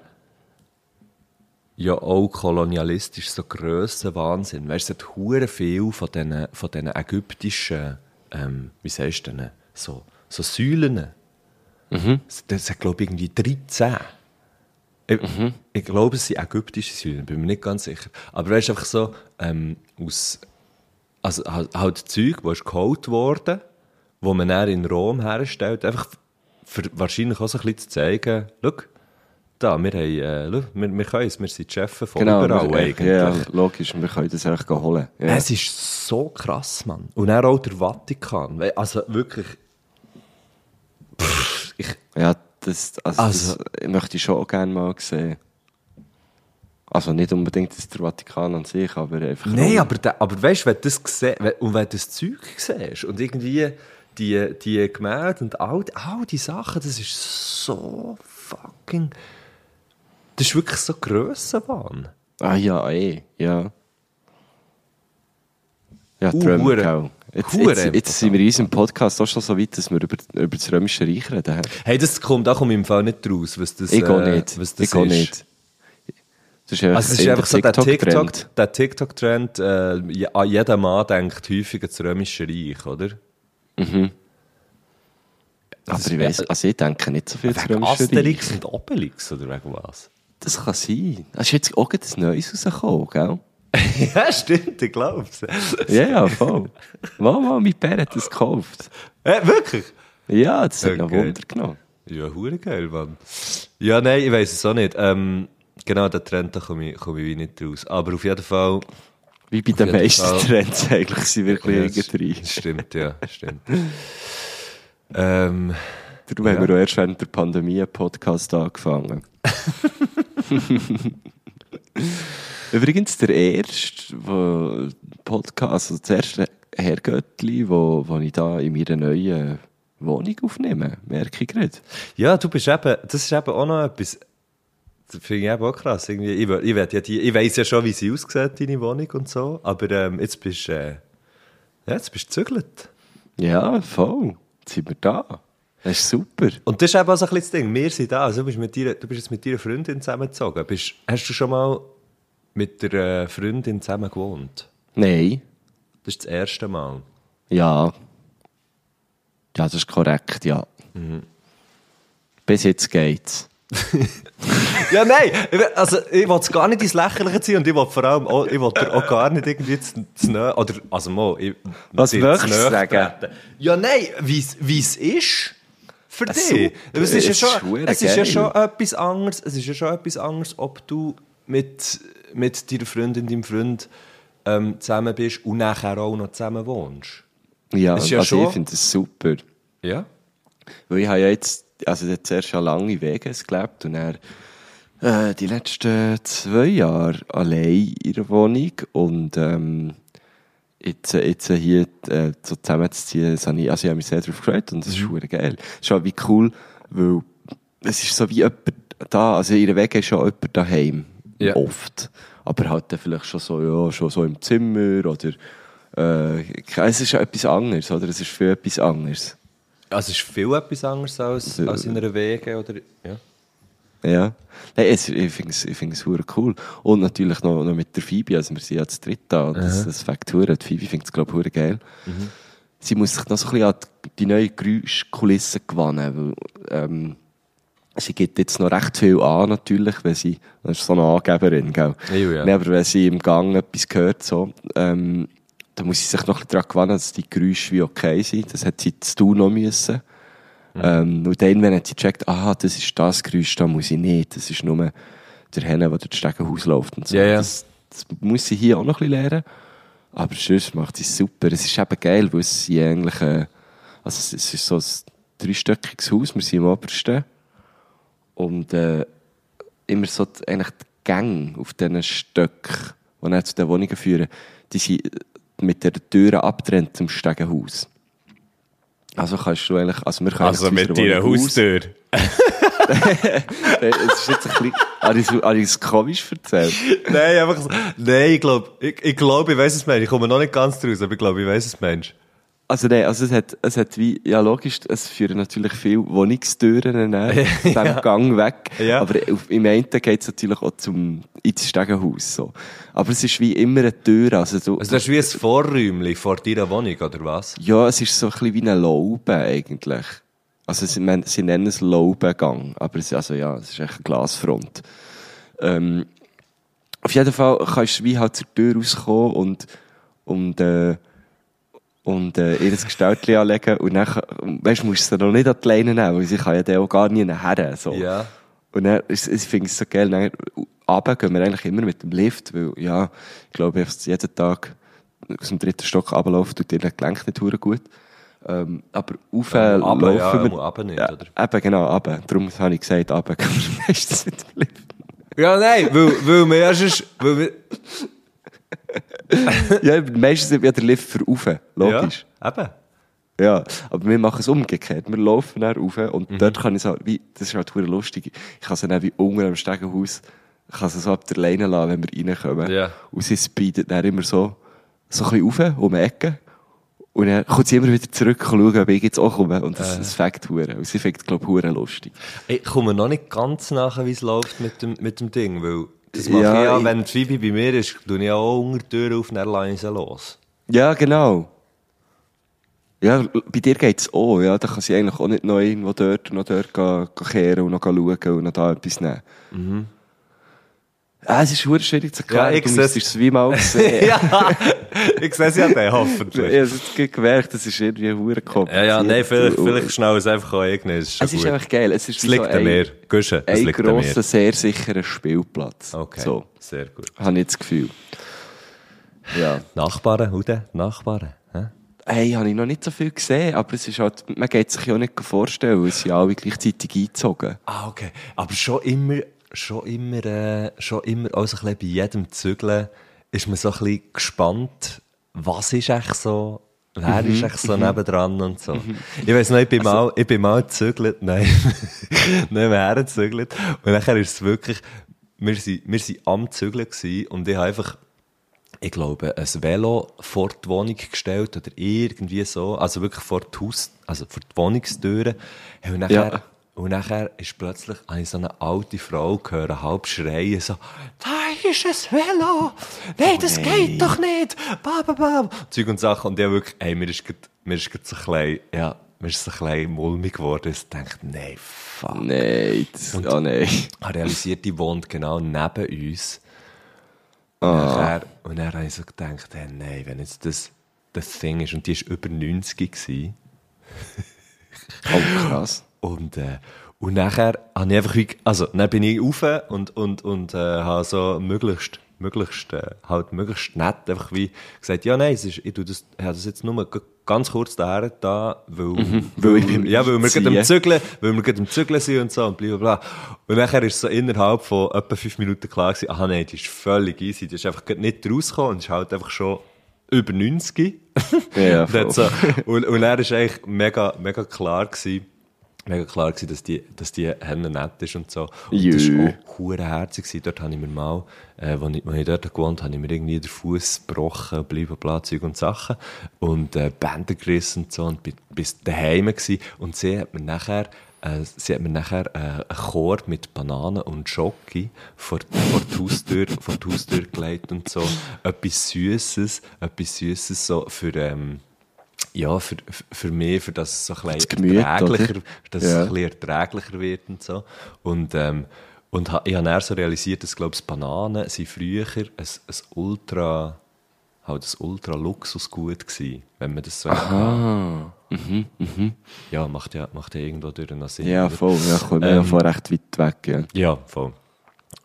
Speaker 1: ja auch kolonialistisch so grösser Wahnsinn. Weißt du, es hat hure viel von diesen, von diesen ägyptischen, ähm, wie sagst du denn, so, so Säulen. Mhm. Das hat, glaube ich, irgendwie 13. Ich, ich glaube, es sind ägyptische Säulen, bin mir nicht ganz sicher. Aber weißt du, einfach so, ähm, aus, also halt, halt Zeug, das ist geholt worden, wo man dann in Rom herstellt, einfach für wahrscheinlich auch so ein bisschen zu zeigen, schau, da, wir, haben, äh, schau, wir, wir können es, wir sind die Chefs von überall
Speaker 2: wir-
Speaker 1: eigentlich.
Speaker 2: Ja, logisch, wir können das echt holen. Ja.
Speaker 1: Es ist so krass, Mann. Und dann auch der Vatikan. Also wirklich. Pff, ich,
Speaker 2: Ja, das, also,
Speaker 1: Also-
Speaker 2: das möchte ich schon gerne mal sehen. Also nicht unbedingt das der Vatikan an sich, aber einfach...
Speaker 1: Nein, aber, aber weißt du, wenn du das wenn, und wenn du das Zeug siehst und irgendwie die, die Gemälde und all, all die Sachen, das ist so fucking. Das ist wirklich so Grössenwahn.
Speaker 2: Ah ja, eh, ja. Ja,
Speaker 1: Uh,
Speaker 2: Träume,
Speaker 1: hure-
Speaker 2: gell. Jetzt, jetzt, jetzt sind wir in unserem Podcast auch schon so weit, dass wir über, über das Römische Reich reden.
Speaker 1: Hey, das kommt, da komme ich im Fall nicht raus, was das,
Speaker 2: Ich
Speaker 1: äh,
Speaker 2: nicht.
Speaker 1: Was das
Speaker 2: Ich gehe
Speaker 1: ist.
Speaker 2: nicht. Das ist einfach,
Speaker 1: Also es ist einfach so der
Speaker 2: TikTok-Trend.
Speaker 1: TikTok, der TikTok-Trend, äh, je- an jeder Mann denkt häufig an das Römische Reich, oder?
Speaker 2: Aber ich weiss, also ich denke nicht so viel zu Reich.
Speaker 1: Asterix und Obelix, oder wegen was?
Speaker 2: Das kann sein. Es ist jetzt auch ein Neues rausgekommen, gell?
Speaker 1: ja, stimmt, ich glaub's.
Speaker 2: Ja, ja, voll. Mama, mein Bär hat das gekauft.
Speaker 1: äh, wirklich?
Speaker 2: Ja, das hat noch
Speaker 1: Okay.
Speaker 2: Wunder genommen.
Speaker 1: Ja, hure geil, Mann. Ja, nein, ich weiß es auch nicht. Ähm, genau, den Trend, da komme ich, komme ich wie nicht raus. Aber auf jeden Fall...
Speaker 2: Wie bei den meisten. Trends eigentlich sind wirklich
Speaker 1: Ja,
Speaker 2: irgendwie.
Speaker 1: das stimmt, ja, stimmt. ähm,
Speaker 2: Darum haben wir auch erst während der Pandemie einen Podcast angefangen. Übrigens der erste wo, Podcast, also das erste Herrgöttli, wo, wo ich da in meiner neuen Wohnung aufnehme, merke ich gerade.
Speaker 1: Ja, du bist eben, das ist eben auch noch etwas, finde ich eben auch krass. Irgendwie, ich, ich, die, ich weiss ja schon, wie sie aussieht, deine Wohnung und so, aber ähm, jetzt bist du, äh, ja, jetzt bist du gezügelt.
Speaker 2: Ja, voll. Jetzt sind wir da. Das ist super.
Speaker 1: Und das ist eben auch so ein bisschen das Ding. Wir sind da. Also du, bist mit dir, du bist jetzt mit deiner Freundin zusammengezogen. Bist, hast du schon mal mit der äh, Freundin zusammen gewohnt?
Speaker 2: Nein.
Speaker 1: Das ist das erste Mal.
Speaker 2: Ja. Ja, das ist korrekt, ja. Bis jetzt geht's.
Speaker 1: Ja, nein! Also, ich will es gar nicht ins Lächerliche ziehen und ich will vor allem auch, ich will auch gar nicht irgendwie zu, zu nahe, oder, also mal, ich,
Speaker 2: Was möchtest du sagen?
Speaker 1: Ja, nein, wie es ist für dich.
Speaker 2: super.
Speaker 1: Es ist, ja
Speaker 2: Es
Speaker 1: schon, es ist ja schon etwas anderes, es ist ja schon etwas anderes, ob du mit, mit deiner Freundin, deinem Freund ähm, zusammen bist und nachher auch noch zusammen wohnst.
Speaker 2: Ja,
Speaker 1: Es ja
Speaker 2: also
Speaker 1: schon-
Speaker 2: ich finde das super.
Speaker 1: Ja?
Speaker 2: Weil ich habe ja jetzt, also jetzt zuerst ja lange Wege gelebt und dann äh, die letzten zwei Jahre allein in der Wohnung und ähm, jetzt, äh, jetzt hier äh, so zusammenzuziehen, das habe ich, also ich habe mich sehr darauf gefreut und das ist mhm. geil. Es ist auch wie cool, weil es ist so wie jemand da, also in der Wege ist schon jemand daheim,
Speaker 1: Ja.
Speaker 2: oft. Aber halt dann vielleicht schon so, ja, schon so im Zimmer oder äh, es ist ja etwas anderes, oder? Es ist viel etwas anderes.
Speaker 1: Also, es ist viel etwas anderes als, als in einer Wege, oder? Ja.
Speaker 2: Ja. Nein, es, ich finde es, ich cool. Und natürlich noch, noch mit der Phoebe, also wir sind ja zu dritt da, und das, das fängt hure. Die Phoebe findet es, glaube ich, geil. Sie muss sich noch so ein bisschen an die neue Geräuschkulisse gewöhnen, weil, ähm, sie gibt jetzt noch recht viel an, natürlich, wenn sie, das ist so eine Angeberin, gell?
Speaker 1: Ja, ja.
Speaker 2: Nein, aber wenn sie im Gang etwas hört, so, ähm, dann muss sie sich noch ein bisschen daran gewöhnen, dass die Geräusche wie okay sind. Das hat sie zu tun noch müssen. Ähm, und dann, wenn sie checkt, aha, das ist das Geräusch, da muss ich nicht. Das ist nur der Henne, der durch das Stegenhaus läuft und so.
Speaker 1: Ja, ja.
Speaker 2: Das, das muss sie hier auch noch ein bisschen lernen. Aber sonst macht sie es super. Es ist eben geil, weil sie eigentlich, äh, also es- es ist so ein dreistöckiges Haus, wir sind im obersten. Und, äh, immer so die, eigentlich die Gänge auf diesen Stöcken, die dann zu den Wohnungen führen, die sind äh, mit der Türe abgetrennt zum Stegenhaus. Also kannst du eigentlich, also wir können
Speaker 1: Also mit deiner Haustür.
Speaker 2: Es ist jetzt ein bisschen, habe ich es- habe ich es komisch erzählt?
Speaker 1: Nein, einfach so. Nein, ich glaube, ich, ich, glaub, ich weiß es, Mensch. Ich komme noch nicht ganz draus, aber ich glaube, ich weiß es, Mensch.
Speaker 2: Also nein, also es hat, es hat wie, ja logisch, es führen natürlich viele Wohnungstüren äh, dem Gang weg.
Speaker 1: Ja.
Speaker 2: Aber im einen geht es natürlich auch zum, ins Stegenhaus, so. Aber es ist wie immer eine Tür, also du,
Speaker 1: Also das ist wie ein Vorräumchen vor deiner Wohnung, oder was?
Speaker 2: ja, es ist so ein bisschen wie eine Laube eigentlich. Also sie, sie nennen es Laubengang, aber es, also ja, es ist echt eine Glasfront. Ähm, auf jeden Fall kannst du wie halt zur Tür rauskommen und, und, äh, und äh, ihr Gestaltchen anlegen und dann, weißt musst du sie noch nicht an die Leine nehmen, weil sie kann ja dann auch gar nie nachher, so.
Speaker 1: Ja.
Speaker 2: Und dann, ist- ich finde es so geil, dann, runter gehen wir eigentlich immer mit dem Lift, weil, ja, ich glaube, ich jeden Tag aus dem dritten Stock runterlaufen, tut dir das Gelenk nicht hure gut. Ähm, aber rauf
Speaker 1: ja,
Speaker 2: laufen wir...
Speaker 1: mal runter nicht,
Speaker 2: ja,
Speaker 1: oder?
Speaker 2: Eben, genau, runter. Darum habe ich gesagt, runter gehen wir meistens mit dem Lift.
Speaker 1: Ja, nein, weil, weil wir ja sonst, weil wir,
Speaker 2: ja, meistens ist ja der Lift für rauf, logisch.
Speaker 1: Ja, eben.
Speaker 2: Ja, aber wir machen es umgekehrt. Wir laufen dann rauf und
Speaker 1: Mhm.
Speaker 2: dort kann ich so, wie, das ist halt lustig, ich kann sie dann wie unten am Stegenhaus, ich kann sie so ab der Leine lassen, wenn wir reinkommen.
Speaker 1: Ja.
Speaker 2: Und sie speedet dann immer so, so ein bisschen rauf, um die Ecke. Und dann kommt sie immer wieder zurück und schaut, ob ich jetzt auch komme. Und das, das fängt hure. Und sie findet, glaube ich, hure lustig.
Speaker 1: Ich komme noch nicht ganz nach, wie es läuft mit dem, mit dem Ding, weil das mache
Speaker 2: Ja,
Speaker 1: ich ja, wenn Phoebe bei mir ist, tue ich auch unter die Tür auf dann lasse ich sie los.
Speaker 2: Ja, genau. Ja, bei dir geht's auch, ja. Da kann sie eigentlich auch nicht noch irgendwo dort, noch dort gehen, kehren und noch schauen und noch da etwas nehmen. Ah, es ist hure schwierig zu erklären.
Speaker 1: Ja, ich
Speaker 2: du müsstest es wie mal sehen.
Speaker 1: ja, ich sehe sie ja dann,
Speaker 2: Ich
Speaker 1: hoffentlich.
Speaker 2: habe es gemerkt, das ist irgendwie hure kompliziert.
Speaker 1: Ja, ja, nein, vielleicht, vielleicht schnell es einfach auch irgendwann. Es ist,
Speaker 2: Es ist einfach geil. Es ist
Speaker 1: Es liegt
Speaker 2: so
Speaker 1: an
Speaker 2: ein,
Speaker 1: mir. Guschen, es
Speaker 2: ein
Speaker 1: liegt an mir.
Speaker 2: sehr sicherer Spielplatz.
Speaker 1: Okay,
Speaker 2: So,
Speaker 1: sehr gut.
Speaker 2: habe ich das Gefühl. Ja.
Speaker 1: Nachbarn, Hude, Nachbarn.
Speaker 2: Hey, habe ich noch nicht so viel gesehen, aber es ist halt, man geht sich ja auch nicht vorstellen, es sind alle gleichzeitig eingezogen.
Speaker 1: Ah, okay. Aber schon immer, schon immer, äh, schon immer, auch so ein bisschen bei jedem Zügeln, ist man so ein bisschen gespannt, was ist echt so, wer ist echt so nebendran und so. Ich weiss noch, ich bin mal, ich bin mal gezügelt, nein, nicht mehr hergezügelt. Und nachher ist es wirklich, wir sind, wir sind am Zügeln gewesen und ich habe einfach, ich glaube, ein Velo vor die Wohnung gestellt oder irgendwie so, also wirklich vor die Haus, also vor die Wohnungstüren. Und nachher,
Speaker 2: Ja.
Speaker 1: Und nachher ist plötzlich, ich so eine alte Frau gehört, halb schreien, so, da ist ein Velo! Nein, das geht doch nicht! Ba, ba, ba. Zeug und Sachen. Und ich habe wirklich, ey, mir ist grad, mir ist grad so ein bisschen, ja, mir ist so ein bisschen mulmig geworden. Ich dachte, nein, fuck.
Speaker 2: Nein, das, oh nein.
Speaker 1: Ich habe realisiert, die wohnt genau neben uns. Und, nachher, und dann habe ich so gedacht, hey, nein, wenn jetzt das das Ding ist, und die war über 90 gewesen,
Speaker 2: Oh, krass.
Speaker 1: Und, äh, und nachher habe ich einfach, also, dann bin ich rauf und, und, und, äh, habe so möglichst, möglichst, äh, halt möglichst nett einfach wie gesagt, ja, nein, es ist, ich tu das, ich habe das jetzt nur ganz kurz daher da, weil,
Speaker 2: weil ich beim
Speaker 1: ja, weil wir gerade am. Zügeln, weil wir gerade am Zügeln sind und so und bla, bla, bla. Und nachher ist so innerhalb von etwa fünf Minuten klar gewesen, aha, nein, die ist völlig easy, die ist einfach nicht rausgekommen und ist halt einfach schon über 90.
Speaker 2: Ja,
Speaker 1: Und, so, und, und er ist eigentlich mega, mega klar gewesen, mega klar gewesen, dass die, dass die Henne nett ist und so. Und
Speaker 2: Jö.
Speaker 1: das war auch hure herzig gewesen. Dort habe ich mir mal, äh, als ich, als ich dort gewohnt habe, ich mir irgendwie den Fuß gebrochen, bla, bla, Zeug und Sachen. Und, äh, Bänder gerissen und so und bi- bis daheim gewesen. Und sie hat mir nachher, äh, sie hat mir nachher, äh, einen Korb mit Bananen und Schoki vor, vor die Haustür, vor die Haustür gelegt und so. Etwas Süßes, etwas Süßes so für, ähm, ja, für, für mich, für das es so ein bisschen
Speaker 2: Gemüt,
Speaker 1: erträglicher,
Speaker 2: oder?
Speaker 1: dass
Speaker 2: Ja.
Speaker 1: es ein bisschen erträglicher wird und so. Und, ähm, und ich habe dann so realisiert, dass, glaube ich, Bananen sind früher ein, ein Ultra, halt ein Ultra-Luxusgut gewesen, wenn man das so
Speaker 2: Ah. Mhm, mhm.
Speaker 1: Ja, macht ja, macht ja irgendwo durch einen Sinn.
Speaker 2: Ja, voll. Ja, kommt mir ja
Speaker 1: Ähm,
Speaker 2: von recht weit weg, ja.
Speaker 1: Ja, voll.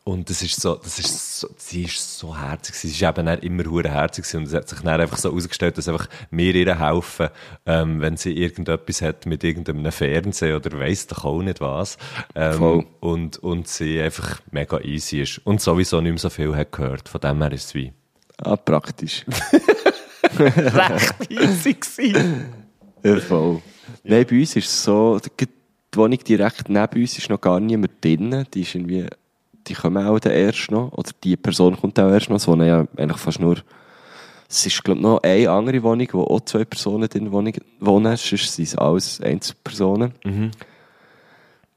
Speaker 1: Und das ist so, das ist so, sie ist so herzig. Sie ist eben immer hure herzig und es hat sich dann einfach so herausgestellt, dass einfach mir ihr helfen, ähm, wenn sie irgendetwas hat mit irgendeinem Fernseher oder weiss doch auch nicht was. Ähm,
Speaker 2: Voll.
Speaker 1: und, und sie einfach mega easy ist. Und sowieso nicht mehr so viel hat gehört. Von dem her ist es wie.
Speaker 2: Ah, praktisch.
Speaker 1: Recht easy gewesen.
Speaker 2: Ja, voll. Nein, bei uns ist es so, die die Wohnung direkt neben uns ist noch gar niemand drin. Die ist irgendwie, die kommen auch dann erst noch. Oder die Person kommt auch erst noch. Es wohnen ja eigentlich fast nur, es ist, glaube noch eine andere Wohnung, wo auch zwei Personen drin wohnen, wohnen. Sonst sind es alles Einzelpersonen.
Speaker 1: Mhm.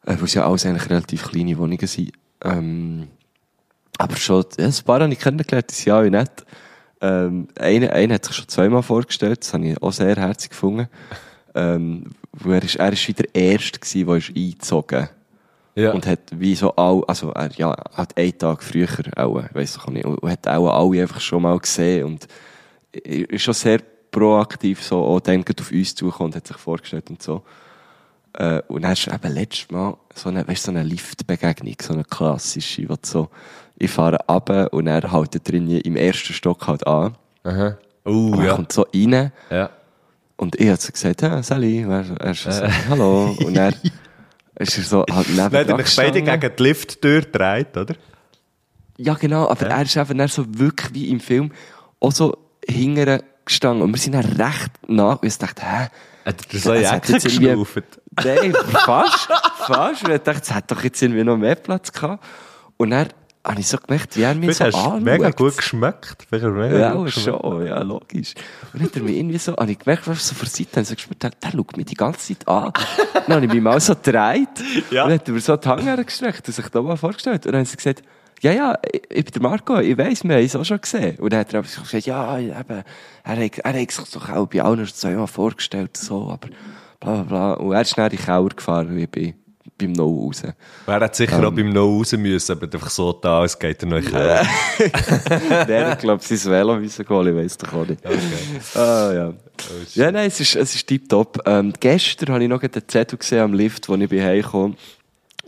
Speaker 2: Äh, weil es ja alles eigentlich relativ kleine Wohnungen sind. Ähm, aber schon, ja, ein paar habe ich kennengelernt, die sind alle nett. Ähm, einer, einer hat sich schon zweimal vorgestellt, das habe ich auch sehr herzig gefunden. Ähm, er ist, er ist wieder der Erste der ist eingezogen
Speaker 1: Ja.
Speaker 2: und hat wie so all, also er, ja, hat einen Tag früher auch, weiss ich nicht, und hat auch alle einfach schon mal gesehen und ist schon sehr proaktiv so auch dann gerade auf uns zugekommen und hat sich vorgestellt und so. Äh, und dann ist eben letztes Mal so eine, weißt, so eine Liftbegegnung, so eine klassische, wo so, ich fahre runter und er hält drin im ersten Stock halt an.
Speaker 1: Aha.
Speaker 2: Und
Speaker 1: Uh,
Speaker 2: er
Speaker 1: ja.
Speaker 2: kommt so rein
Speaker 1: ja.
Speaker 2: und ich habe so gesagt, ja, Sally, und er, er ist so, hallo. Und er ist er so halt neben
Speaker 1: Dann hat er
Speaker 2: dran
Speaker 1: mich beide gegen die Lifttür gedreht, oder?
Speaker 2: Ja, genau, aber er ist eben dann so wirklich wie im Film auch so hinterher gestanden. Und wir sind dann recht nach. Und ich dachte, hä?
Speaker 1: Hat er so
Speaker 2: Es irgendwie-
Speaker 1: geschnauft?
Speaker 2: Nein, fast. fast. Und ich dachte, es hat doch jetzt irgendwie noch mehr Platz gehabt. Und dann habe ich so gemerkt, wie er mich
Speaker 1: Vielleicht
Speaker 2: so
Speaker 1: hast
Speaker 2: anschaut.
Speaker 1: mega gut geschmeckt. Mega
Speaker 2: Ja,
Speaker 1: gut geschmeckt.
Speaker 2: schon, ja, logisch. Und dann hat er mich irgendwie so, habe ich gemerkt, was so vor der Seite, so gespürt, der, der schaut mich die ganze Zeit an. dann habe ich mich mal so gedreht.
Speaker 1: Ja.
Speaker 2: Und dann hat er mir so die Hand gestreckt und sich da mal vorgestellt. Und dann hat sie gesagt, ja, ja, ich, ich bin der Marco, ich weiss, wir haben es auch schon gesehen. Und dann hat er einfach gesagt, ja, eben, er hat, er hat sich doch auch bei allen zweimal vorgestellt, so, aber bla, bla, bla. Und er ist dann in den Keller gefahren, wie bei, beim No raus.
Speaker 1: Er hat sicher auch beim No raus müssen, aber einfach so da, es geht er noch in den Keller.
Speaker 2: Der hat, glaube ich, sein Velo gehen, ich weiss doch auch nicht. Ah, ja. ja, nein, es ist, es ist tipptopp. Ähm, gestern habe ich noch einen Zettel gesehen am Lift, wo ich bin heimgekommen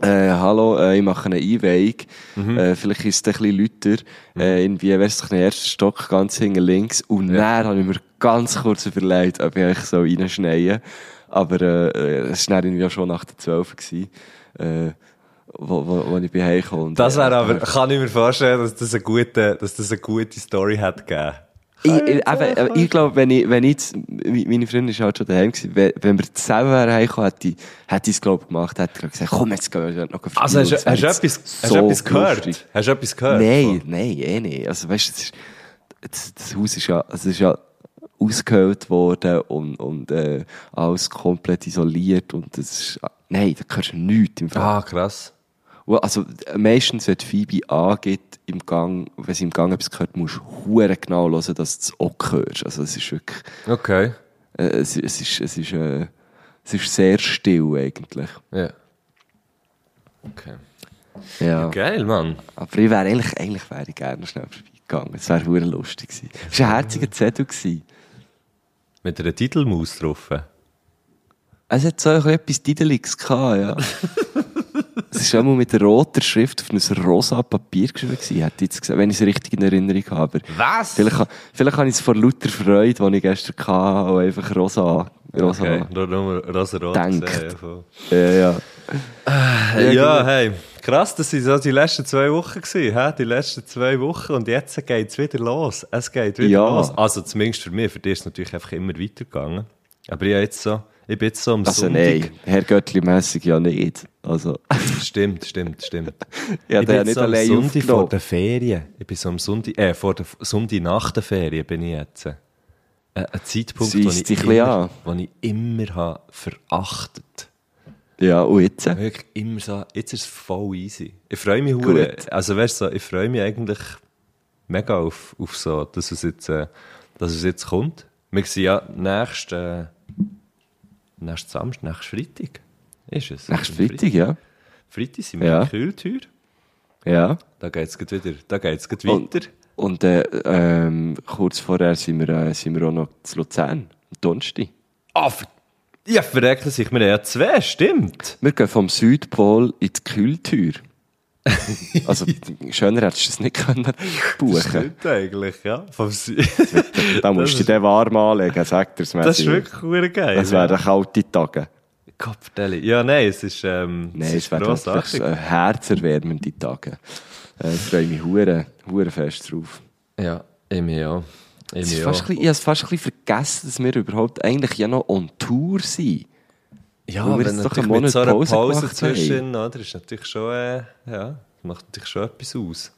Speaker 2: äh, hallo, äh, ich mache eine Einweihung. Äh, vielleicht ist es ein bisschen lauter. Äh, irgendwie wäre es doch der erste Stock ganz hinten links. Und dann habe ich mir ganz kurz überlegt, ob ich eigentlich so reinschneien Aber äh, äh, es war auch schon nach der 12 gewesen. Äh, wo, wo, wo ich bin heimgekommen. Und,
Speaker 1: Das wäre
Speaker 2: äh,
Speaker 1: aber, kann ich mir vorstellen, dass das eine gute, dass das eine gute Story hat gegeben.
Speaker 2: Ich, ich, eben, aber ich glaube, wenn ich, wenn ich jetzt, meine Freundin ist halt schon daheim gewesen, wenn, wir zusammen wären heimgekommen, hätte ich, hätte ich es, glaube ich, gemacht, hätte ich gesagt, komm, jetzt gehen wir noch ein
Speaker 1: Also hast, hast, du etwas, hast
Speaker 2: so
Speaker 1: etwas gehört?
Speaker 2: lustig.
Speaker 1: Hast du etwas gehört?
Speaker 2: Nein, nein, eh nicht. Also, weißt du, das, das, das Haus ist ja, also es ist ja ausgehöhlt worden und, und, äh, alles komplett isoliert und das ist, nein, da hörst du nichts im Fall.
Speaker 1: Ah, krass.
Speaker 2: Also, meistens, wenn Phoebe angeht im Gang, wenn sie im Gang etwas hört, musst du genau hören, dass du es auch hörst. Also, es ist wirklich,
Speaker 1: Okay.
Speaker 2: äh, es, es ist, es ist, äh, es ist sehr still eigentlich.
Speaker 1: Ja. Okay.
Speaker 2: Ja.
Speaker 1: Geil, Mann.
Speaker 2: Aber ich wäre eigentlich, eigentlich wäre ich gerne schnell vorbeigegangen. Es wäre lustig gewesen. Es war ein herziger Zettel gewesen.
Speaker 1: Mit einer Titelmaus drauf.
Speaker 2: Es hat so etwas Dideliges gehabt, ja. es war einmal mit roter Schrift auf ein rosa Papier geschrieben gewesen, hätte ich jetzt gesagt, wenn ich es richtig in Erinnerung habe.
Speaker 1: Was?
Speaker 2: Vielleicht, vielleicht habe ich es vor lauter Freude, die ich gestern hatte, auch einfach rosa, rosa.
Speaker 1: Okay, rosa-rot
Speaker 2: Denkt.
Speaker 1: gesehen, ja.
Speaker 2: Ja, ja.
Speaker 1: Ja,
Speaker 2: genau.
Speaker 1: hey, krass, das waren so die letzten zwei Wochen. Gewesen? Die letzten zwei Wochen und jetzt geht es wieder los. Es geht wieder
Speaker 2: Ja.
Speaker 1: los. Also zumindest für mich, für dich ist es natürlich einfach immer weitergegangen. Aber ich, jetzt so, ich bin jetzt so am
Speaker 2: Also
Speaker 1: Sonntag.
Speaker 2: nein, Herr Göttli-mässig ja nicht. Also,
Speaker 1: Stimmt, stimmt, stimmt.
Speaker 2: ja,
Speaker 1: ich bin jetzt
Speaker 2: nicht
Speaker 1: so am
Speaker 2: allein
Speaker 1: Sonntag vor der Ferien. Ich bin so am Sonntag, äh, vor der Sonntag nach der Ferien bin ich jetzt. Äh, ein Zeitpunkt, den ich, immer, den ich immer habe verachtet
Speaker 2: Ja, und jetzt?
Speaker 1: Wirklich immer so, jetzt ist es voll easy. Ich freue mich hure. Also weißt du, ich freue mich eigentlich mega auf, auf so, dass es jetzt, äh, dass es jetzt kommt. Wir sind ja nächst, äh, nächst Samstag, nächst Freitag. Ist es?
Speaker 2: Nächsten Freitag, ja.
Speaker 1: Freitag sind wir
Speaker 2: Ja.
Speaker 1: in Kühltür.
Speaker 2: Ja.
Speaker 1: Da geht es wieder, da geht's grad
Speaker 2: Und,
Speaker 1: weiter.
Speaker 2: Und äh, ähm, kurz vorher sind wir, äh, sind wir auch noch zu Luzern, am Donnerstag.
Speaker 1: Ah, ja, verreckt sich. Wir haben ja zwei, stimmt.
Speaker 2: Wir gehen vom Südpol in die Kühltür. also, schöner hättest du es nicht können buchen
Speaker 1: Stimmt eigentlich, ja. Vom Sü
Speaker 2: Da musst du dann warm anlegen, sagt er es mir.
Speaker 1: das ist wirklich geil.
Speaker 2: Das wären kalte Tage.
Speaker 1: Kopfdeli. Ja, nein, es ist, ähm,
Speaker 2: Nein,
Speaker 1: es
Speaker 2: es wirklich äh, herzerwärmende Tage. Äh, ich freue mich hure, hure fest drauf.
Speaker 1: Ja, ich mich auch. Ich
Speaker 2: ist fast bisschen, habe es fast ein bisschen vergessen, dass wir überhaupt eigentlich ja noch on Tour sind.
Speaker 1: Ja,
Speaker 2: wir
Speaker 1: wenn
Speaker 2: doch einen
Speaker 1: mit so
Speaker 2: Monat
Speaker 1: einer
Speaker 2: Pause
Speaker 1: Pause zwischen, oder, ist natürlich schon, äh, ja, macht natürlich schon etwas aus.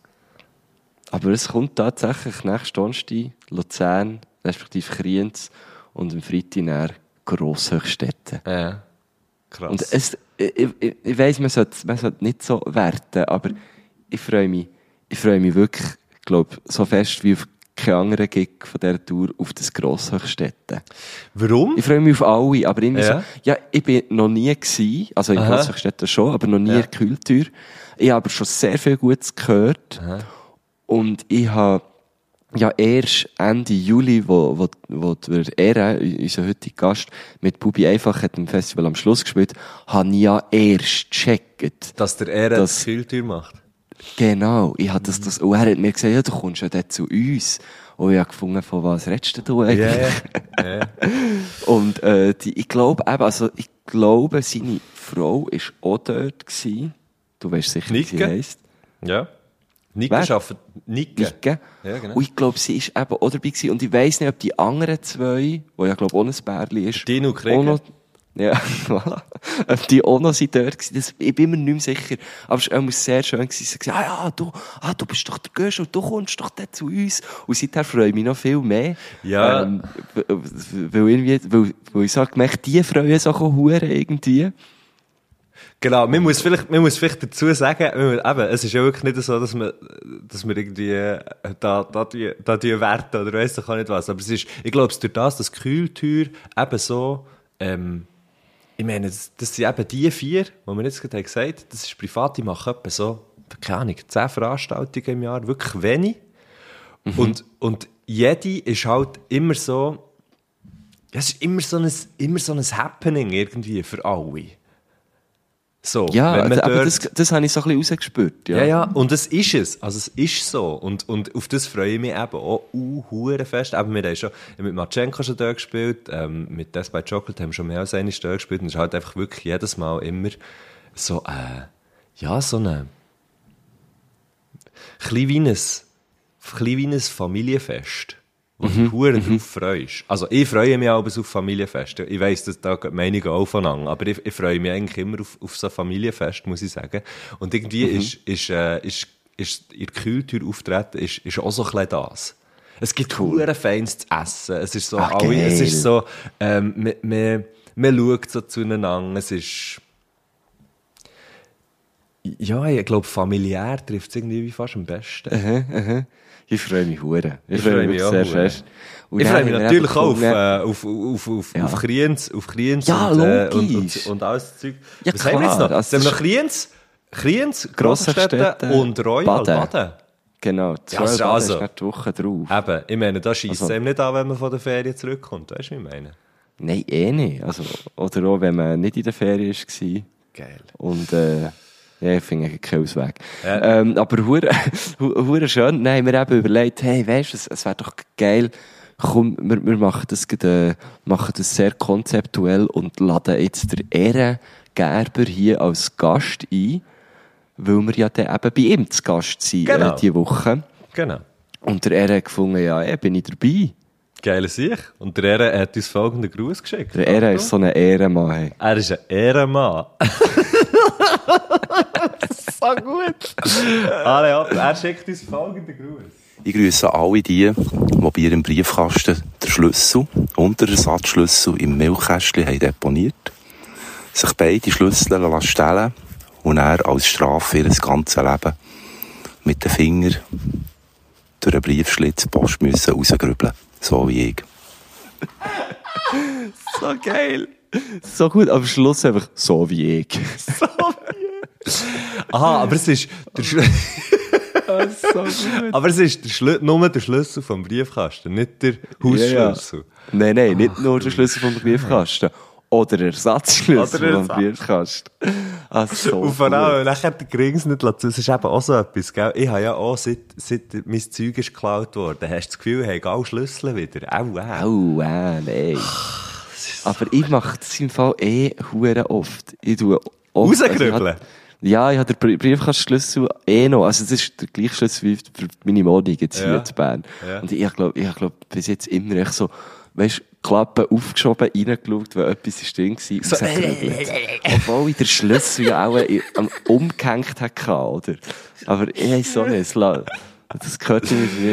Speaker 2: Aber es kommt tatsächlich nächsten Donnerstag Luzern, respektive Kriens und am Freitag dann Grosshöchstädten.
Speaker 1: Ja. Krass.
Speaker 2: Und es, ich, ich, ich weiss, man sollte, man sollte nicht so werten, aber ich freue mich, ich freue mich wirklich, glaube so fest wie auf keinen anderen Gig von dieser Tour auf das Grosshöchstädten.
Speaker 1: Warum?
Speaker 2: Ich freue mich auf alle, aber irgendwie
Speaker 1: Ja.
Speaker 2: so, ja, ich bin noch nie gewesen, also in
Speaker 1: Aha.
Speaker 2: Grosshöchstädten schon, aber noch nie
Speaker 1: Ja.
Speaker 2: in der Kultur. Ich habe aber schon sehr viel Gutes gehört. Und ich habe ja erst Ende Juli, wo, wo, wo der Era, unser heutiger Gast, mit Bubi einfach hat im Festival am Schluss gespielt, habe ich ja erst gecheckt.
Speaker 1: Dass der Ehre
Speaker 2: Das-
Speaker 1: das Kühltür macht.
Speaker 2: Genau, ich hatte das, das, und er hat mir gesagt, ja, du kommst ja dort zu uns. Und ich habe gefunden, von was redest du eigentlich?
Speaker 1: Ja. ja.
Speaker 2: Und äh, die, ich glaube eben, also ich glaube, seine Frau ist auch dort gewesen. Du weißt sicher, wie sie heisst.
Speaker 1: ja.
Speaker 2: Wer?
Speaker 1: arbeitet. Nike.
Speaker 2: Nike.
Speaker 1: Ja, genau.
Speaker 2: Und ich glaube, sie ist eben auch dabei gewesen. Und ich weiss nicht, ob die anderen zwei, wo ja, glaube auch ein Bärli ist,
Speaker 1: Dino Krieger.
Speaker 2: Ja, voilà. Die auch noch sind dort gewesen. Das, ich bin mir nicht mehr sicher. Aber es war sehr schön gewesen. Sie gesagt, ah ja, du, ah, du bist doch der Gösch und du kommst doch dort zu uns. Und seither freue ich mich noch viel mehr.
Speaker 1: Ja.
Speaker 2: Ähm, weil irgendwie, weil, weil ich sage, mich die freuen sich auch hure irgendwie.
Speaker 1: Genau, man muss vielleicht, man muss vielleicht dazu sagen, man muss- eben, es ist ja wirklich nicht so, dass wir, dass wir irgendwie, äh, da, da, die, da die werten oder weiss ich auch nicht was. Aber es ist, ich glaube, es durch das, dass Kühltür eben so, ähm, ich meine, das, das sind eben die vier, die wir jetzt gerade haben gesagt das ist privat, die machen etwa so, keine Ahnung, zehn Veranstaltungen im Jahr, wirklich wenig. Und, und jede ist halt immer so, es ist immer so ein, immer so ein Happening irgendwie für alle. So,
Speaker 2: Ja,
Speaker 1: wenn man
Speaker 2: aber
Speaker 1: dort-
Speaker 2: das, das habe ich so ein bisschen rausgespürt. Ja,
Speaker 1: ja, ja, und es ist es. Also es ist so. Und, und auf das freue ich mich eben auch uh, fest. Eben, wir haben schon mit Matschenko schon dort gespielt, ähm, mit Death by Chocolate haben wir schon mehr als eine dort gespielt und es ist halt einfach wirklich jedes Mal immer so, äh, ja, so eine, ein, klein wie ein Familienfest. Wo du dich hure drauf freust. Also, ich freue mich auch auf Familienfeste. Ich weiss, dass da gehen Meinungen aufeinander. Aber ich, ich freue mich eigentlich immer auf, auf so ein Familienfest, muss ich sagen. Und irgendwie ist, ist, äh, ist, ist, in der Kühltür auftreten, ist, ist auch so ein bisschen das. Es gibt cool. Feins zu essen. Es ist so,
Speaker 2: Ah,
Speaker 1: alle, es ist so, ähm, man, man, man schaut so zueinander. Es ist, ja, ich glaube, familiär trifft es irgendwie wie fast am besten.
Speaker 2: Ich freue mich hure. Ich,
Speaker 1: Ich
Speaker 2: freue mich
Speaker 1: mich
Speaker 2: sehr fest.
Speaker 1: Ich freue mich natürlich auch auf, äh, auf, auf, auf,
Speaker 2: Ja.
Speaker 1: auf Kriens, auf Kriens
Speaker 2: Ja,
Speaker 1: und, äh, und, und, und alles das Zeug.
Speaker 2: Ja,
Speaker 1: Was haben wir jetzt noch? Jetzt haben wir
Speaker 2: das
Speaker 1: noch Kriens, Kriens,
Speaker 2: Grossenstädte
Speaker 1: und Royal
Speaker 2: Baden.
Speaker 1: Baden.
Speaker 2: Genau, zwei ja,
Speaker 1: also-
Speaker 2: ist nicht die Woche drauf.
Speaker 1: Eben, ich meine, da schießt es
Speaker 2: Also-
Speaker 1: einem nicht an, wenn man von der Ferien zurückkommt. Weißt du, wie ich meine?
Speaker 2: Nein, eh nicht. Also, oder auch, wenn man nicht in der Ferien war.
Speaker 1: Geil.
Speaker 2: Und, äh, ja, ich finde keinen Ausweg.
Speaker 1: Ja.
Speaker 2: Ähm, aber hure, hu- hure schön. Nein, wir haben überlegt, hey, weißt du, es, es wäre doch geil, komm, wir, wir machen das, äh, machen das sehr konzeptuell und laden jetzt der Ehre Gerber hier als Gast ein, weil wir ja dann eben bei ihm zu Gast sind,
Speaker 1: Genau.
Speaker 2: äh, diese Woche.
Speaker 1: Genau.
Speaker 2: Und der Ehre hat gefunden, ja, ey, bin ich dabei.
Speaker 1: Geile Sicht. Und der Ehre hat uns folgenden Gruß geschickt.
Speaker 2: Der Ehre ist so ein Ehrenmann. Hey.
Speaker 1: Er ist ein Ehrenmann. so gut. Alle ab. Er schickt uns folgenden Gruß.
Speaker 3: Ich grüße alle die, die bei ihrem Briefkasten den Schlüssel und den Ersatzschlüssel im Milchkästchen haben deponiert, sich beide Schlüssel lassen stellen und er als Strafe ihr ganzes Leben mit den Fingern durch einen Briefschlitz Post müssen rausgrübeln. So wie ich.
Speaker 2: So geil. So gut, am Schluss einfach so wie ich.
Speaker 1: Aha, aber es ist der Schlüssel.
Speaker 2: so.
Speaker 1: Aber es ist der Schlü nur der Schlüssel vom Briefkasten, nicht der Hausschlüssel.
Speaker 2: Nein, nein, nicht nur der Schlüssel vom Briefkasten. Oder der Ersatzschlüssel
Speaker 1: Oder
Speaker 2: vom. Briefkasten. Ah, so
Speaker 1: Und vor allem, nachher den Grings nicht lassen. Das ist eben auch so etwas, gell? Ich habe ja auch, seit, seit mein Zeug ist geklaut worden, hast du das Gefühl, hey, alle Schlüssel wieder. Au, au.
Speaker 2: Au, äh, nein. Aber ich mache das im Fall eh hure oft. Ich tue oft...
Speaker 1: Rausgrübeln?
Speaker 2: also ich Ja, ich habe den Brie- Briefkastenschlüssel eh noch. Also, das ist der gleiche Schlüssel wie für meine Wohnung jetzt
Speaker 1: Ja.
Speaker 2: hier in Bern.
Speaker 1: Ja.
Speaker 2: Und ich glaube, ich glaub, bis jetzt immer echt so, weißt Klappe aufgeschoben, reingeschaut, weil etwas ist drin war,
Speaker 1: So.
Speaker 2: Obwohl ich den Schlüssel ja auch umgehängt hatte, oder? Aber ich weiss so nicht, es das gehört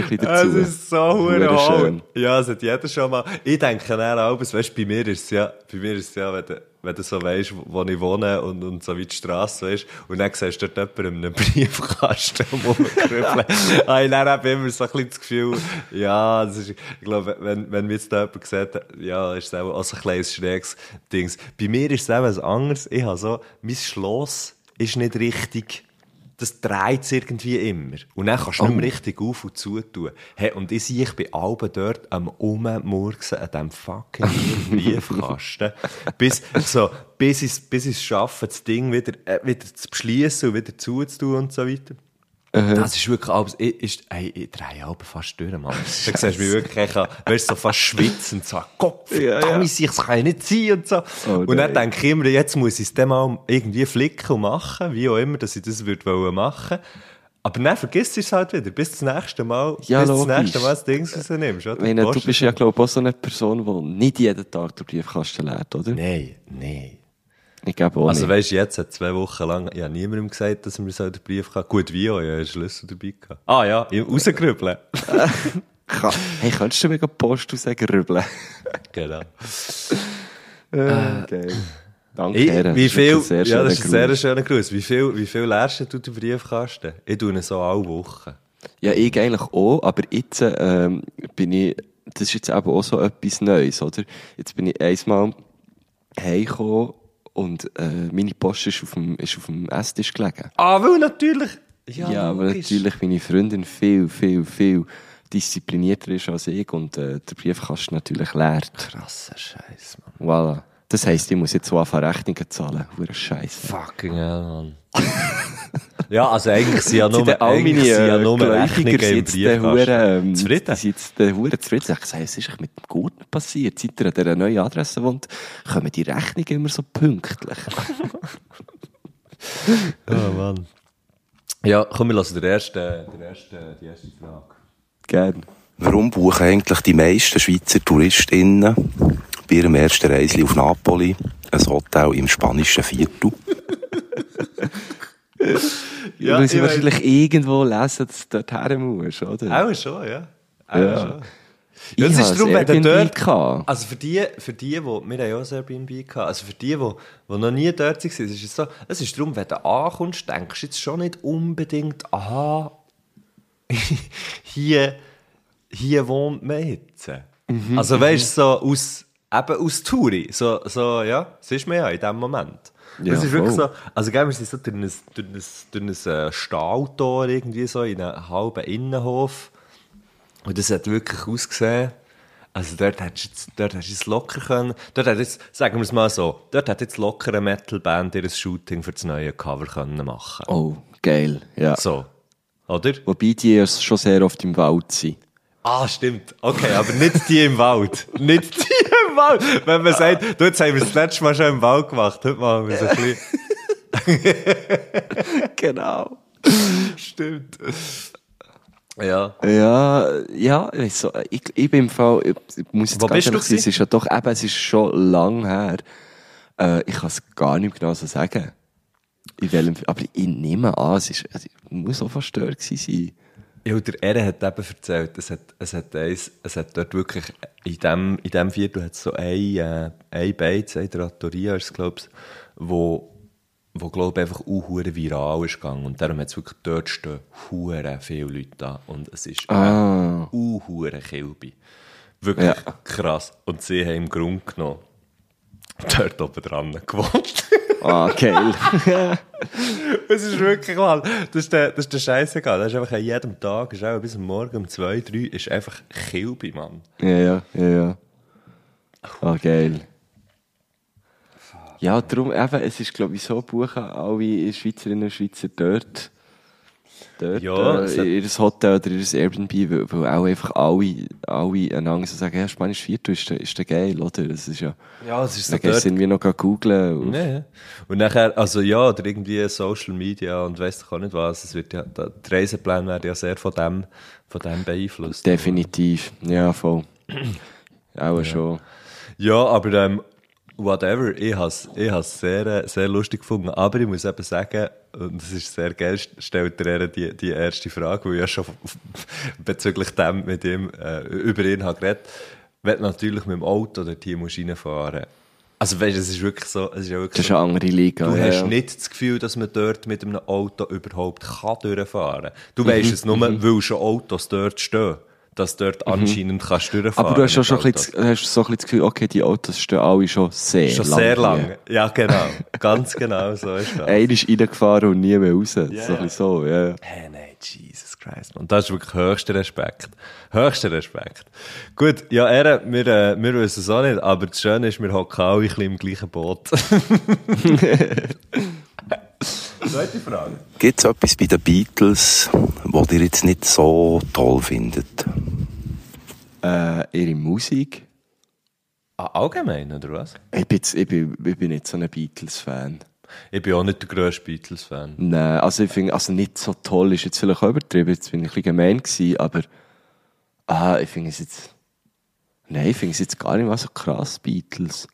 Speaker 2: bisschen dazu.
Speaker 1: Es ist so
Speaker 2: schön.
Speaker 1: Ja, es hat jeder schon mal. Ich denke dann auch, weißt, bei mir ist es ja, bei mir ist es ja, wenn du, wenn du so weisst, wo ich wohne und, und so wie die Strasse weisst, und dann siehst du dort jemanden in einem Briefkasten rumkrüppeln, habe ich eben immer so ein bisschen das Gefühl, ja, das ist, ich glaube, wenn, wenn mir jetzt da jemand sieht, ja, ist es auch, auch so ein kleines schräges Dings. Bei mir ist es eben was anderes. Ich habe so, mein Schloss ist nicht richtig, das dreht es irgendwie immer. Und dann kannst du nicht mehr richtig auf und zu tun. Hey, und ich sehe, ich bin Alben dort am Ummurksen an diesem fucking Briefkasten. bis, so, bis ich es bis ich's schaffe, das Ding wieder, äh, wieder zu beschließen und wieder zuzutun und so weiter. Das ist wirklich alles, ich, ist, ey, ich drehe Alben fast durch, Mann. Da siehst du mich wirklich, ich kann, weißt, so fast schwitzen, so, Gott,
Speaker 2: Ja, ja.
Speaker 1: das kann nicht sein und so.
Speaker 2: Oh,
Speaker 1: und dann
Speaker 2: nein.
Speaker 1: denke ich immer, jetzt muss ich es dann mal irgendwie flicken und machen, wie auch immer, dass ich das würde machen. Aber dann vergisst du es halt wieder, bis das nächste Mal,
Speaker 2: Ja,
Speaker 1: bis das
Speaker 2: logisch.
Speaker 1: nächste Mal das Ding rausnimmst, oder?
Speaker 2: Ich meine, du bist ja, glaube ich, auch so eine Person, die nicht jeden Tag den Briefkasten lernt, oder?
Speaker 1: Nein, nein.
Speaker 2: Ich glaube auch
Speaker 1: Also
Speaker 2: nicht.
Speaker 1: weißt du, jetzt hat zwei Wochen lang, habe niemandem gesagt, dass er mir so den Brief kann. Gut, wie auch, ich habe einen Schlüssel dabei gehabt. Ah ja, ich rausgerübeln.
Speaker 2: Hey, könntest du mir die Post rausgerübeln?
Speaker 1: genau.
Speaker 2: Äh, geil. Danke,
Speaker 1: Ich, wie
Speaker 2: Das
Speaker 1: viel,
Speaker 2: ein sehr
Speaker 1: ja, das ist ein sehr schöner Gruß. Wie viel, wie viel lernst du den Briefkasten? Ich tue ihn so alle Wochen.
Speaker 2: Ja, ich eigentlich auch, aber jetzt ähm, bin ich, das ist jetzt eben auch so etwas Neues, oder? Jetzt bin ich einmal heimgekommen und äh, meine Post ist auf dem, ist auf dem Esstisch gelegen.
Speaker 1: Ah, weil natürlich.
Speaker 2: Ja, aber natürlich meine Freundin viel, viel, viel disziplinierter ist als ich und äh, der Briefkasten natürlich leer.
Speaker 1: Krasser Scheiß, Mann.
Speaker 2: Voilà. Das heisst, ich muss jetzt so anfangen Rechnungen zahlen. Hure Scheiße.
Speaker 1: Fucking hell, Mann. ja, also eigentlich sind ja nur,
Speaker 2: Sind all
Speaker 1: eigentlich
Speaker 2: meine
Speaker 1: sind ja
Speaker 2: äh,
Speaker 1: nur Rechnungen im Briefkasten.
Speaker 2: ähm,
Speaker 1: Zufrieden?
Speaker 2: Sind jetzt der Hure zufrieden. Ich sage, was ist mit dem Guten passiert? Seit ihr an dieser neuen Adresse wohnt, kommen die Rechnungen immer so pünktlich.
Speaker 1: Oh Mann. Ja, komm, wir lassen den ersten, den ersten, die erste Frage.
Speaker 2: Gern.
Speaker 3: Warum buchen eigentlich die meisten Schweizer TouristInnen bei ihrem ersten Reisli auf Napoli ein Hotel im spanischen Viertel?
Speaker 2: Ja, Weil sie
Speaker 1: ich
Speaker 2: wahrscheinlich irgendwo lesen, dass du dort musst, oder?
Speaker 1: Auch schon, ja. Auch
Speaker 2: Ja.
Speaker 1: schon.
Speaker 2: Ich
Speaker 1: Ja, das
Speaker 2: habe
Speaker 1: ist darum, wenn dort...
Speaker 2: gehabt.
Speaker 1: Also für die, für die, wo, wir haben ja auch ein Airbnb gehabt, also für die, die, die noch nie dort waren, ist es so, es ist darum, wenn du ankommst, denkst du jetzt schon nicht unbedingt, aha, hier, hier wohnt man jetzt.
Speaker 2: Mhm.
Speaker 1: Also weißt du, so aus, eben aus Touri, so, so, ja, das ist man ja in dem Moment.
Speaker 2: Ja,
Speaker 1: das ist wirklich
Speaker 2: voll.
Speaker 1: so, also gell, wir sind so durch ein, durch ein, ein Stahltor irgendwie so in einem halben Innenhof und das hat wirklich ausgesehen, also dort hättest du jetzt, dort hättest du es locker können, dort hat jetzt, sagen wir es mal so, dort hat jetzt locker eine Metalband ihr Shooting für das neue Cover können machen.
Speaker 2: Oh, geil, ja.
Speaker 1: So. Oder?
Speaker 2: Wobei die erst schon sehr oft im Wald sind.
Speaker 1: Ah, stimmt. Okay, aber nicht die im Wald. Nicht die im Wald. Wenn man sagt, du, jetzt haben wir das letzte Mal schon im Wald gemacht, heute machen wir es ein bisschen.
Speaker 2: Genau.
Speaker 1: Stimmt. Ja.
Speaker 2: Ja, ja, ich, so, ich, ich bin im Fall, ich, ich muss jetzt
Speaker 1: Wo
Speaker 2: ganz ehrlich sein, es ist ja doch, eben, es ist schon lang her. Äh, ich kann es gar nicht genau so sagen. In welchem, aber ich nehme an, es ist, also, muss auch verstört gewesen sein.
Speaker 1: Ja, der Ere hat eben erzählt, es hat, es hat, eins, es hat dort wirklich, in dem, in dem Viertel hat es so ein, äh, ein Beiz, ein Trattoria ist es, wo, wo glaube ich, einfach auch viral ist gegangen. Und darum hat es wirklich dort stehen hure viele Leute da. Und es ist
Speaker 2: Ah.
Speaker 1: hure Kilby. Wirklich
Speaker 2: Ja.
Speaker 1: krass. Und sie haben im Grunde genommen dort oben dran gewohnt.
Speaker 2: Ah, geil.
Speaker 1: Es ist wirklich mal, das ist der, das ist der Scheißegal. Das ist einfach an jedem Tag, ist auch bis Morgen um zwei, drei, ist einfach Kilby, Mann.
Speaker 2: ja, ja, ja, ja. Ah, geil. Ja, darum, eben, es ist, glaube ich, so, buchen alle Schweizerinnen und Schweizer dort, dort,
Speaker 1: Ja,
Speaker 2: äh, ihr Hotel oder ihr Airbnb, weil, auch einfach alle, alle einander so sagen, ja, Spanisch Viertel ist, der- ist der geil, oder? Das ist ja,
Speaker 1: Ja, es ist
Speaker 2: dann gehst du irgendwie noch googeln.
Speaker 1: Ja, ja. Und nachher, also ja, oder irgendwie Social Media und weiss doch auch nicht was, es wird ja, die Reisepläne werden ja sehr von dem, von dem beeinflusst.
Speaker 2: Definitiv, ja, voll. auch schon.
Speaker 1: Ja, aber ähm, whatever, ich habe es ich has sehr, sehr lustig gefunden. Aber ich muss eben sagen, und es ist sehr geil, stellt er die, die erste Frage, weil ich ja schon bezüglich dem mit ihm äh, über ihn habe geredet. Wenn du natürlich mit dem Auto dort hier musst reinfahren Also weißt es ist wirklich so, es ist ja wirklich
Speaker 2: Das ist
Speaker 1: so,
Speaker 2: eine andere Liga.
Speaker 1: Du
Speaker 2: ja,
Speaker 1: hast
Speaker 2: ja.
Speaker 1: nicht das Gefühl, dass man dort mit einem Auto überhaupt kann durchfahren kann. Du
Speaker 2: Mhm,
Speaker 1: weißt es nur, weil schon Autos dort stehen, dass dort anscheinend kannst du durchfahren
Speaker 2: Mhm. Aber du hast schon, schon ein bisschen, hast so ein bisschen das Gefühl, okay, die Autos stehen alle schon sehr
Speaker 1: Schon
Speaker 2: lang.
Speaker 1: sehr
Speaker 2: hier.
Speaker 1: lange. Ja, genau. Ganz genau, so ist das.
Speaker 2: Einer ist reingefahren und nie mehr raus. so ein bisschen so, ja.
Speaker 1: Hey, nein, Jesus Christ. Und das ist wirklich höchster Respekt. Höchster Respekt. Gut, ja, er, wir, äh, wir wissen es auch nicht, aber das Schöne ist, wir hocken alle ein bisschen im gleichen Boot. Zweite Frage.
Speaker 3: Gibt es etwas bei den Beatles, was ihr jetzt nicht so toll findet?
Speaker 2: Äh, ihre Musik.
Speaker 1: Ah, allgemein, oder was?
Speaker 2: Ich bin, jetzt, ich bin, ich bin nicht so ein Beatles-Fan.
Speaker 1: Ich bin auch nicht der grösste Beatles-Fan.
Speaker 2: Nein, also ich finde, also nicht so toll ist jetzt vielleicht auch übertrieben, jetzt bin ich ein bisschen gemein gewesen, aber ah, ich finde es jetzt, nein, ich finde es jetzt gar nicht mal so krass, Beatles.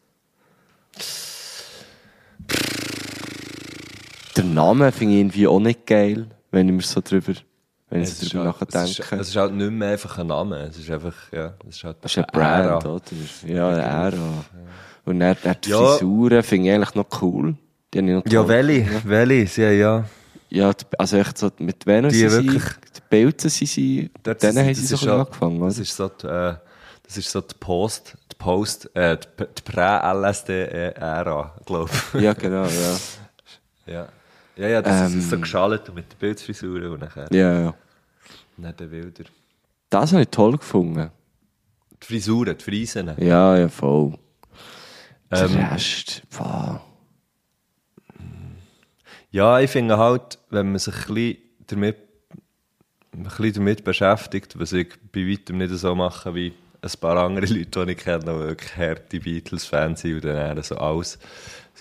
Speaker 2: Der Name finde ich irgendwie auch nicht geil, wenn ich mir so drüber, wenn ich
Speaker 1: Es
Speaker 2: so
Speaker 1: ist,
Speaker 2: drüber
Speaker 1: halt, es, ist,
Speaker 2: nachdenke.
Speaker 1: es ist halt nicht mehr einfach ein Name. Es ist einfach, ja, es ist halt
Speaker 2: Das ist eine Brand,
Speaker 1: Ära.
Speaker 2: oder? Ja, eine Ära. Und dann, dann die
Speaker 1: Ja.
Speaker 2: Frisuren finde ich eigentlich noch cool. Die habe ich noch
Speaker 1: Ja, welche? Welche? Ja.
Speaker 2: Ja, die- also echt so, mit Venus
Speaker 1: Die wirklich-
Speaker 2: die Pilze sind sie, denen
Speaker 1: sind-
Speaker 2: haben sie
Speaker 1: das
Speaker 2: so
Speaker 1: ist
Speaker 2: ein
Speaker 1: ja-
Speaker 2: angefangen,
Speaker 1: Das
Speaker 2: oder?
Speaker 1: ist so die, äh, das ist so die Post, die Post, äh, die, die Prä-LSD-Ära, glaube ich.
Speaker 2: Ja, genau, ja.
Speaker 1: ja. Ja, ja, das
Speaker 2: Ähm.
Speaker 1: ist so geschaltet und mit den Bildfrisuren und nachher.
Speaker 2: Ja, ja.
Speaker 1: Nicht den Bilder.
Speaker 2: Das habe ich toll gefunden.
Speaker 1: Die Frisuren, die Friesen.
Speaker 2: Ja, ja, voll. Der
Speaker 1: Ähm.
Speaker 2: Rest, wow.
Speaker 1: Ja, ich finde halt, wenn man sich ein bisschen damit, ein bisschen damit beschäftigt, was ich bei weitem nicht so mache wie ein paar andere Leute, die ich kenne, die wirklich harte Beatles-Fans sind und dann so alles,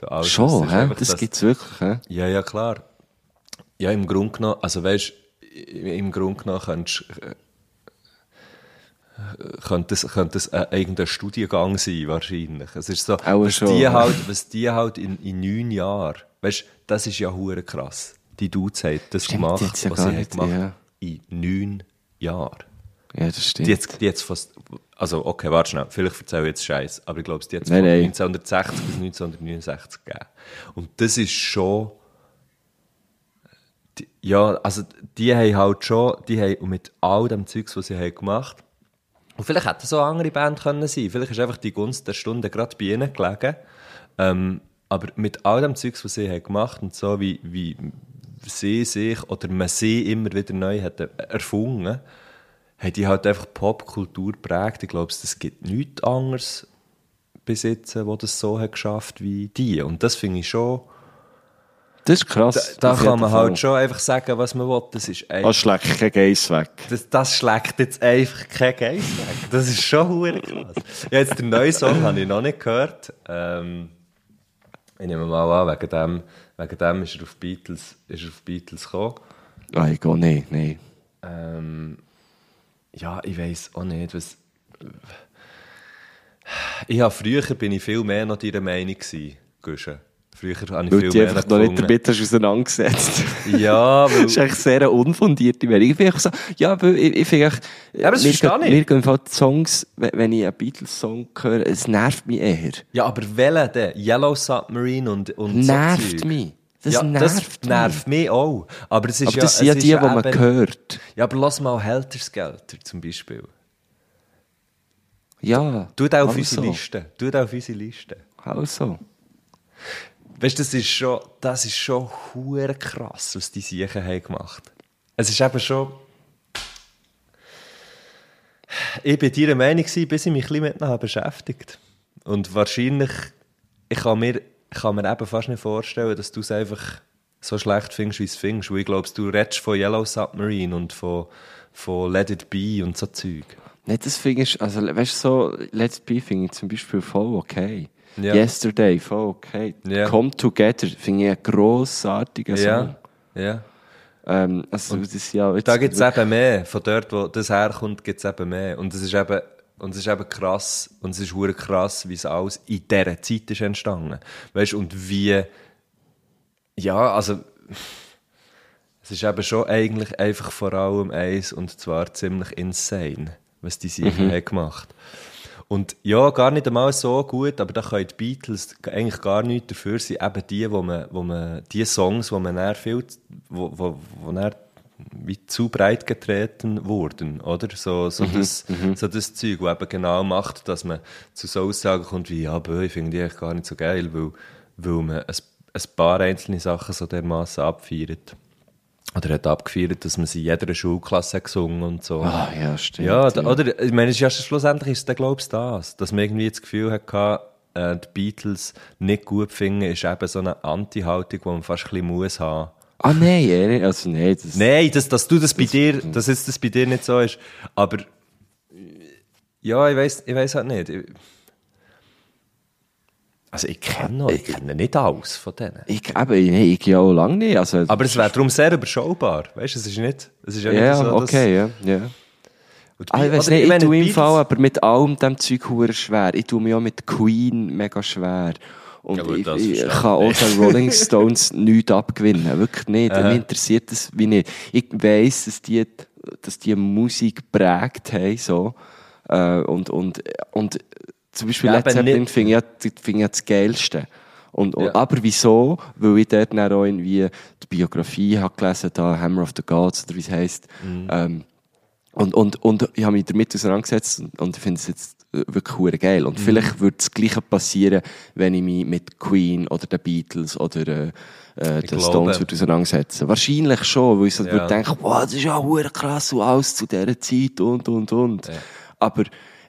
Speaker 1: so alles.
Speaker 2: Schon, hä?
Speaker 1: einfach
Speaker 2: Das gibt's wirklich, hä?
Speaker 1: Ja, ja, klar. Ja, im Grunde genommen, also weißt im Grunde genommen könntest, könnte es, könnte es äh, irgendein Studiengang sein, wahrscheinlich. Es ist so,
Speaker 2: Auch
Speaker 1: was,
Speaker 2: schon,
Speaker 1: die
Speaker 2: ja.
Speaker 1: halt, was die halt in, in neun Jahren, weißt das ist ja hure krass. Die Dudes haben das
Speaker 2: Stimmt,
Speaker 1: gemacht,
Speaker 2: ja
Speaker 1: was sie
Speaker 2: nicht,
Speaker 1: gemacht
Speaker 2: ja.
Speaker 1: in neun Jahren.
Speaker 2: Ja, das stimmt.
Speaker 1: Die jetzt, die jetzt fast, also okay, warte schnell, vielleicht erzähle ich jetzt Scheiß, aber ich glaube, die jetzt
Speaker 2: Nein,
Speaker 1: von
Speaker 2: nein.
Speaker 1: 1960 bis 1969 gegeben. Und das ist schon, die, ja, also die haben halt schon, die haben und mit all dem Zeugs, was sie haben gemacht, und vielleicht hätte so eine andere Band können sein, vielleicht ist einfach die Gunst der Stunde gerade bei ihnen gelegen, ähm, aber mit all dem Zeugs, was sie haben gemacht und so, wie, wie sie sich oder man sie immer wieder neu hat erfunden, haben die halt einfach Popkultur geprägt. Ich glaube, es gibt nichts anderes besitzen, wo das so hat geschafft wie die. Und das finde ich schon,
Speaker 2: das ist krass.
Speaker 1: da
Speaker 2: auf
Speaker 1: kann man
Speaker 2: Fall.
Speaker 1: halt schon einfach sagen, was man will. Das ist einfach,
Speaker 2: schlägt kein Geiss weg.
Speaker 1: das, das schlägt jetzt einfach kein Geist weg. Das ist schon krass. Ja, jetzt den neuen Song habe ich noch nicht gehört. Ähm, ich nehme mal an, wegen dem, wegen dem ist er auf Beatles, ist er auf Beatles gekommen.
Speaker 2: Ah, ich gehe nicht, nein.
Speaker 1: Ähm, ja, ich weiß auch nicht, was. Ich habe früher bin ich viel mehr noch deiner Meinung gewesen, Guschen. Früher habe ich
Speaker 2: Weil
Speaker 1: viel
Speaker 2: du
Speaker 1: mehr
Speaker 2: einfach noch nicht damit hast auseinandergesetzt.
Speaker 1: Ja, weil,
Speaker 2: Das ist eigentlich sehr eine unfundierte Meinung. Ich bin so, ja, weil ich, ich finde echt,
Speaker 1: Ja, aber das verstehe
Speaker 2: gehen-
Speaker 1: ich.
Speaker 2: Mir gehen die Songs, wenn ich einen Beatles-Song höre, es nervt mich eher.
Speaker 1: ja, aber welcher denn? Yellow Submarine und, und
Speaker 2: nervt
Speaker 1: so
Speaker 2: mich. Das
Speaker 1: ja,
Speaker 2: nervt
Speaker 1: das
Speaker 2: mich.
Speaker 1: nervt mich auch. Aber es ist
Speaker 2: Aber
Speaker 1: ja,
Speaker 2: das sind ja die, die man
Speaker 1: eben-
Speaker 2: hört.
Speaker 1: Ja, aber lass mal Helter Skelter zum Beispiel.
Speaker 2: Ja.
Speaker 1: Tu da auf
Speaker 2: also.
Speaker 1: unsere Liste. Tu da auf unsere Liste.
Speaker 2: Also.
Speaker 1: Weißt du, das ist schon, das ist schon hure krass, was die Siechen haben gemacht. Es ist eben schon. Ich bin deiner Meinung gewesen, bis ich mich ein bisschen mit beschäftigt. Und wahrscheinlich, ich kann mir, ich kann mir eben fast nicht vorstellen, dass du es einfach so schlecht findest, wie es findest. Weil ich glaube, du redest von Yellow Submarine und von, von Let It Be und so Zeug.
Speaker 2: Nein, das finde ich, also, weißt du, so, Let's Be finde ich zum Beispiel voll okay.
Speaker 1: Ja.
Speaker 2: Yesterday, voll okay.
Speaker 1: Ja.
Speaker 2: Come Together finde ich einen grossartigen Song.
Speaker 1: Ja, ja.
Speaker 2: Ähm, also, das ist ja
Speaker 1: Da gibt es eben mehr. Von dort, wo das herkommt, gibt es eben mehr. Und es ist eben, und es ist eben krass, und es ist hure krass, wie es alles in dieser Zeit ist entstanden. Weißt und wie, ja, also, es ist eben schon eigentlich einfach vor allem eins, und zwar ziemlich insane, was die Sicher haben gemacht. Und ja, gar nicht einmal so gut, aber da können die Beatles eigentlich gar nichts dafür sein. Eben die, wo man, wo man, die Songs, wo man dann viel, wo, wo, wo dann wie zu breit getreten wurden, oder? So, so, das, so das Zeug, das eben genau macht, dass man zu so Aussagen kommt wie, ja, bö, ich finde die eigentlich gar nicht so geil, weil, weil man ein, ein paar einzelne Sachen so dermaßen abfeiert. Oder hat abgefeiert, dass man sie in jeder Schulklasse gesungen und so.
Speaker 2: Ah, ja, stimmt.
Speaker 1: Ja, da, oder, ich meine, es ist ja schlussendlich ist es dann, das, dass man irgendwie das Gefühl hatte, äh, die Beatles nicht gut finden, ist eben so eine Anti-Haltung, die man fast ein bisschen muss haben.
Speaker 2: Ah, nein, ehrlich, also, nein, das,
Speaker 1: Nein, dass, dass du das bei dir, dass jetzt das bei dir nicht so ist. Aber, ja, ich weiß, ich weiß halt nicht. Ich- Also, ich kenne noch, ich kenne nicht alles von denen.
Speaker 2: ich, eben, nein, ich ja auch lange nicht, also.
Speaker 1: Aber es wäre darum sehr überschaubar. Weißt du, es ist nicht, es ist ja,
Speaker 2: ja,
Speaker 1: nicht so, dass,
Speaker 2: okay, ja, ja.
Speaker 1: Und die
Speaker 2: Ah, ich weiß nicht, ich
Speaker 1: meine,
Speaker 2: tue im Fall aber mit allem dem Zeug schwer. Ich tue mich auch mit Queen mega schwer. Und
Speaker 1: Ja,
Speaker 2: ich, ich kann auch den Rolling Stones nichts abgewinnen. Wirklich nicht. Mich interessiert das wie nicht. Ich weiss, dass die, dass die Musik prägt haben, so. Äh, und, und, und zum Beispiel
Speaker 1: Ja,
Speaker 2: Led Zeppelin finde ich, finde ich das Geilste. Und, und,
Speaker 1: Ja.
Speaker 2: Aber wieso? Weil ich dort dann auch irgendwie die Biografie habe gelesen, da Hammer of the Gods, oder wie es heisst.
Speaker 1: Mhm.
Speaker 2: Ähm, und, und, und ich habe mich damit auseinandergesetzt und, und ich finde es jetzt wirklich hure geil.
Speaker 1: Mhm.
Speaker 2: Und vielleicht würde das Gleiche passieren, wenn ich mich mit Queen oder den Beatles oder äh, äh, den. Stones würde auseinandersetzen. Wahrscheinlich schon, weil ich so
Speaker 1: Ja.
Speaker 2: würde denken, wow, das ist ja hure krass und alles zu dieser Zeit und, und, und. Aber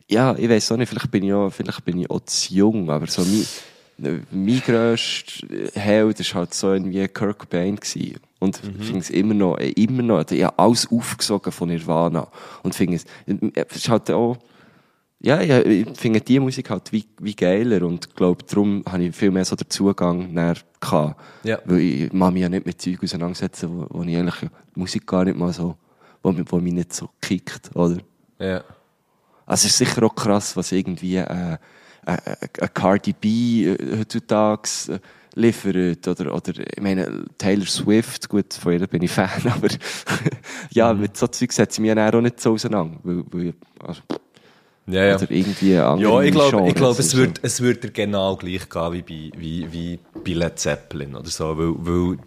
Speaker 2: ja, ich weiß auch nicht, vielleicht bin ich auch, vielleicht bin ich auch zu jung, aber so mein, mein grösster Held war halt so irgendwie Kurt Cobain gewesen. Und
Speaker 1: Mhm.
Speaker 2: ich finde es immer noch, äh, immer noch, ich habe alles aufgesogen von Nirvana. Und finde es, es ist halt auch, ja, ja, ich finde die Musik halt wie, wie geiler und glaube, darum habe ich viel mehr so den Zugang näher gehabt.
Speaker 1: Ja.
Speaker 2: Weil ich mag mich ja nicht mit Zeug auseinandersetzen, wo, wo ich eigentlich die Musik gar nicht mal so, wo, mich- wo mich nicht so kickt, oder?
Speaker 1: Ja.
Speaker 2: Also es ist sicher auch krass, was irgendwie äh, äh, äh, Cardi B äh, heutzutage äh, liefert. Oder, oder ich meine, Taylor Swift, gut, von ihr bin ich Fan, aber ja, mit so Zeug setze ich mich dann auch nicht so auseinander. Weil, weil, also,
Speaker 1: Ja, ja.
Speaker 2: Oder irgendwie andere
Speaker 1: Ja, ich glaube, ich glaube, es wird, es wird dir genau gleich gehen wie bei, wie, wie bei Led Zeppelin oder so, weil, weil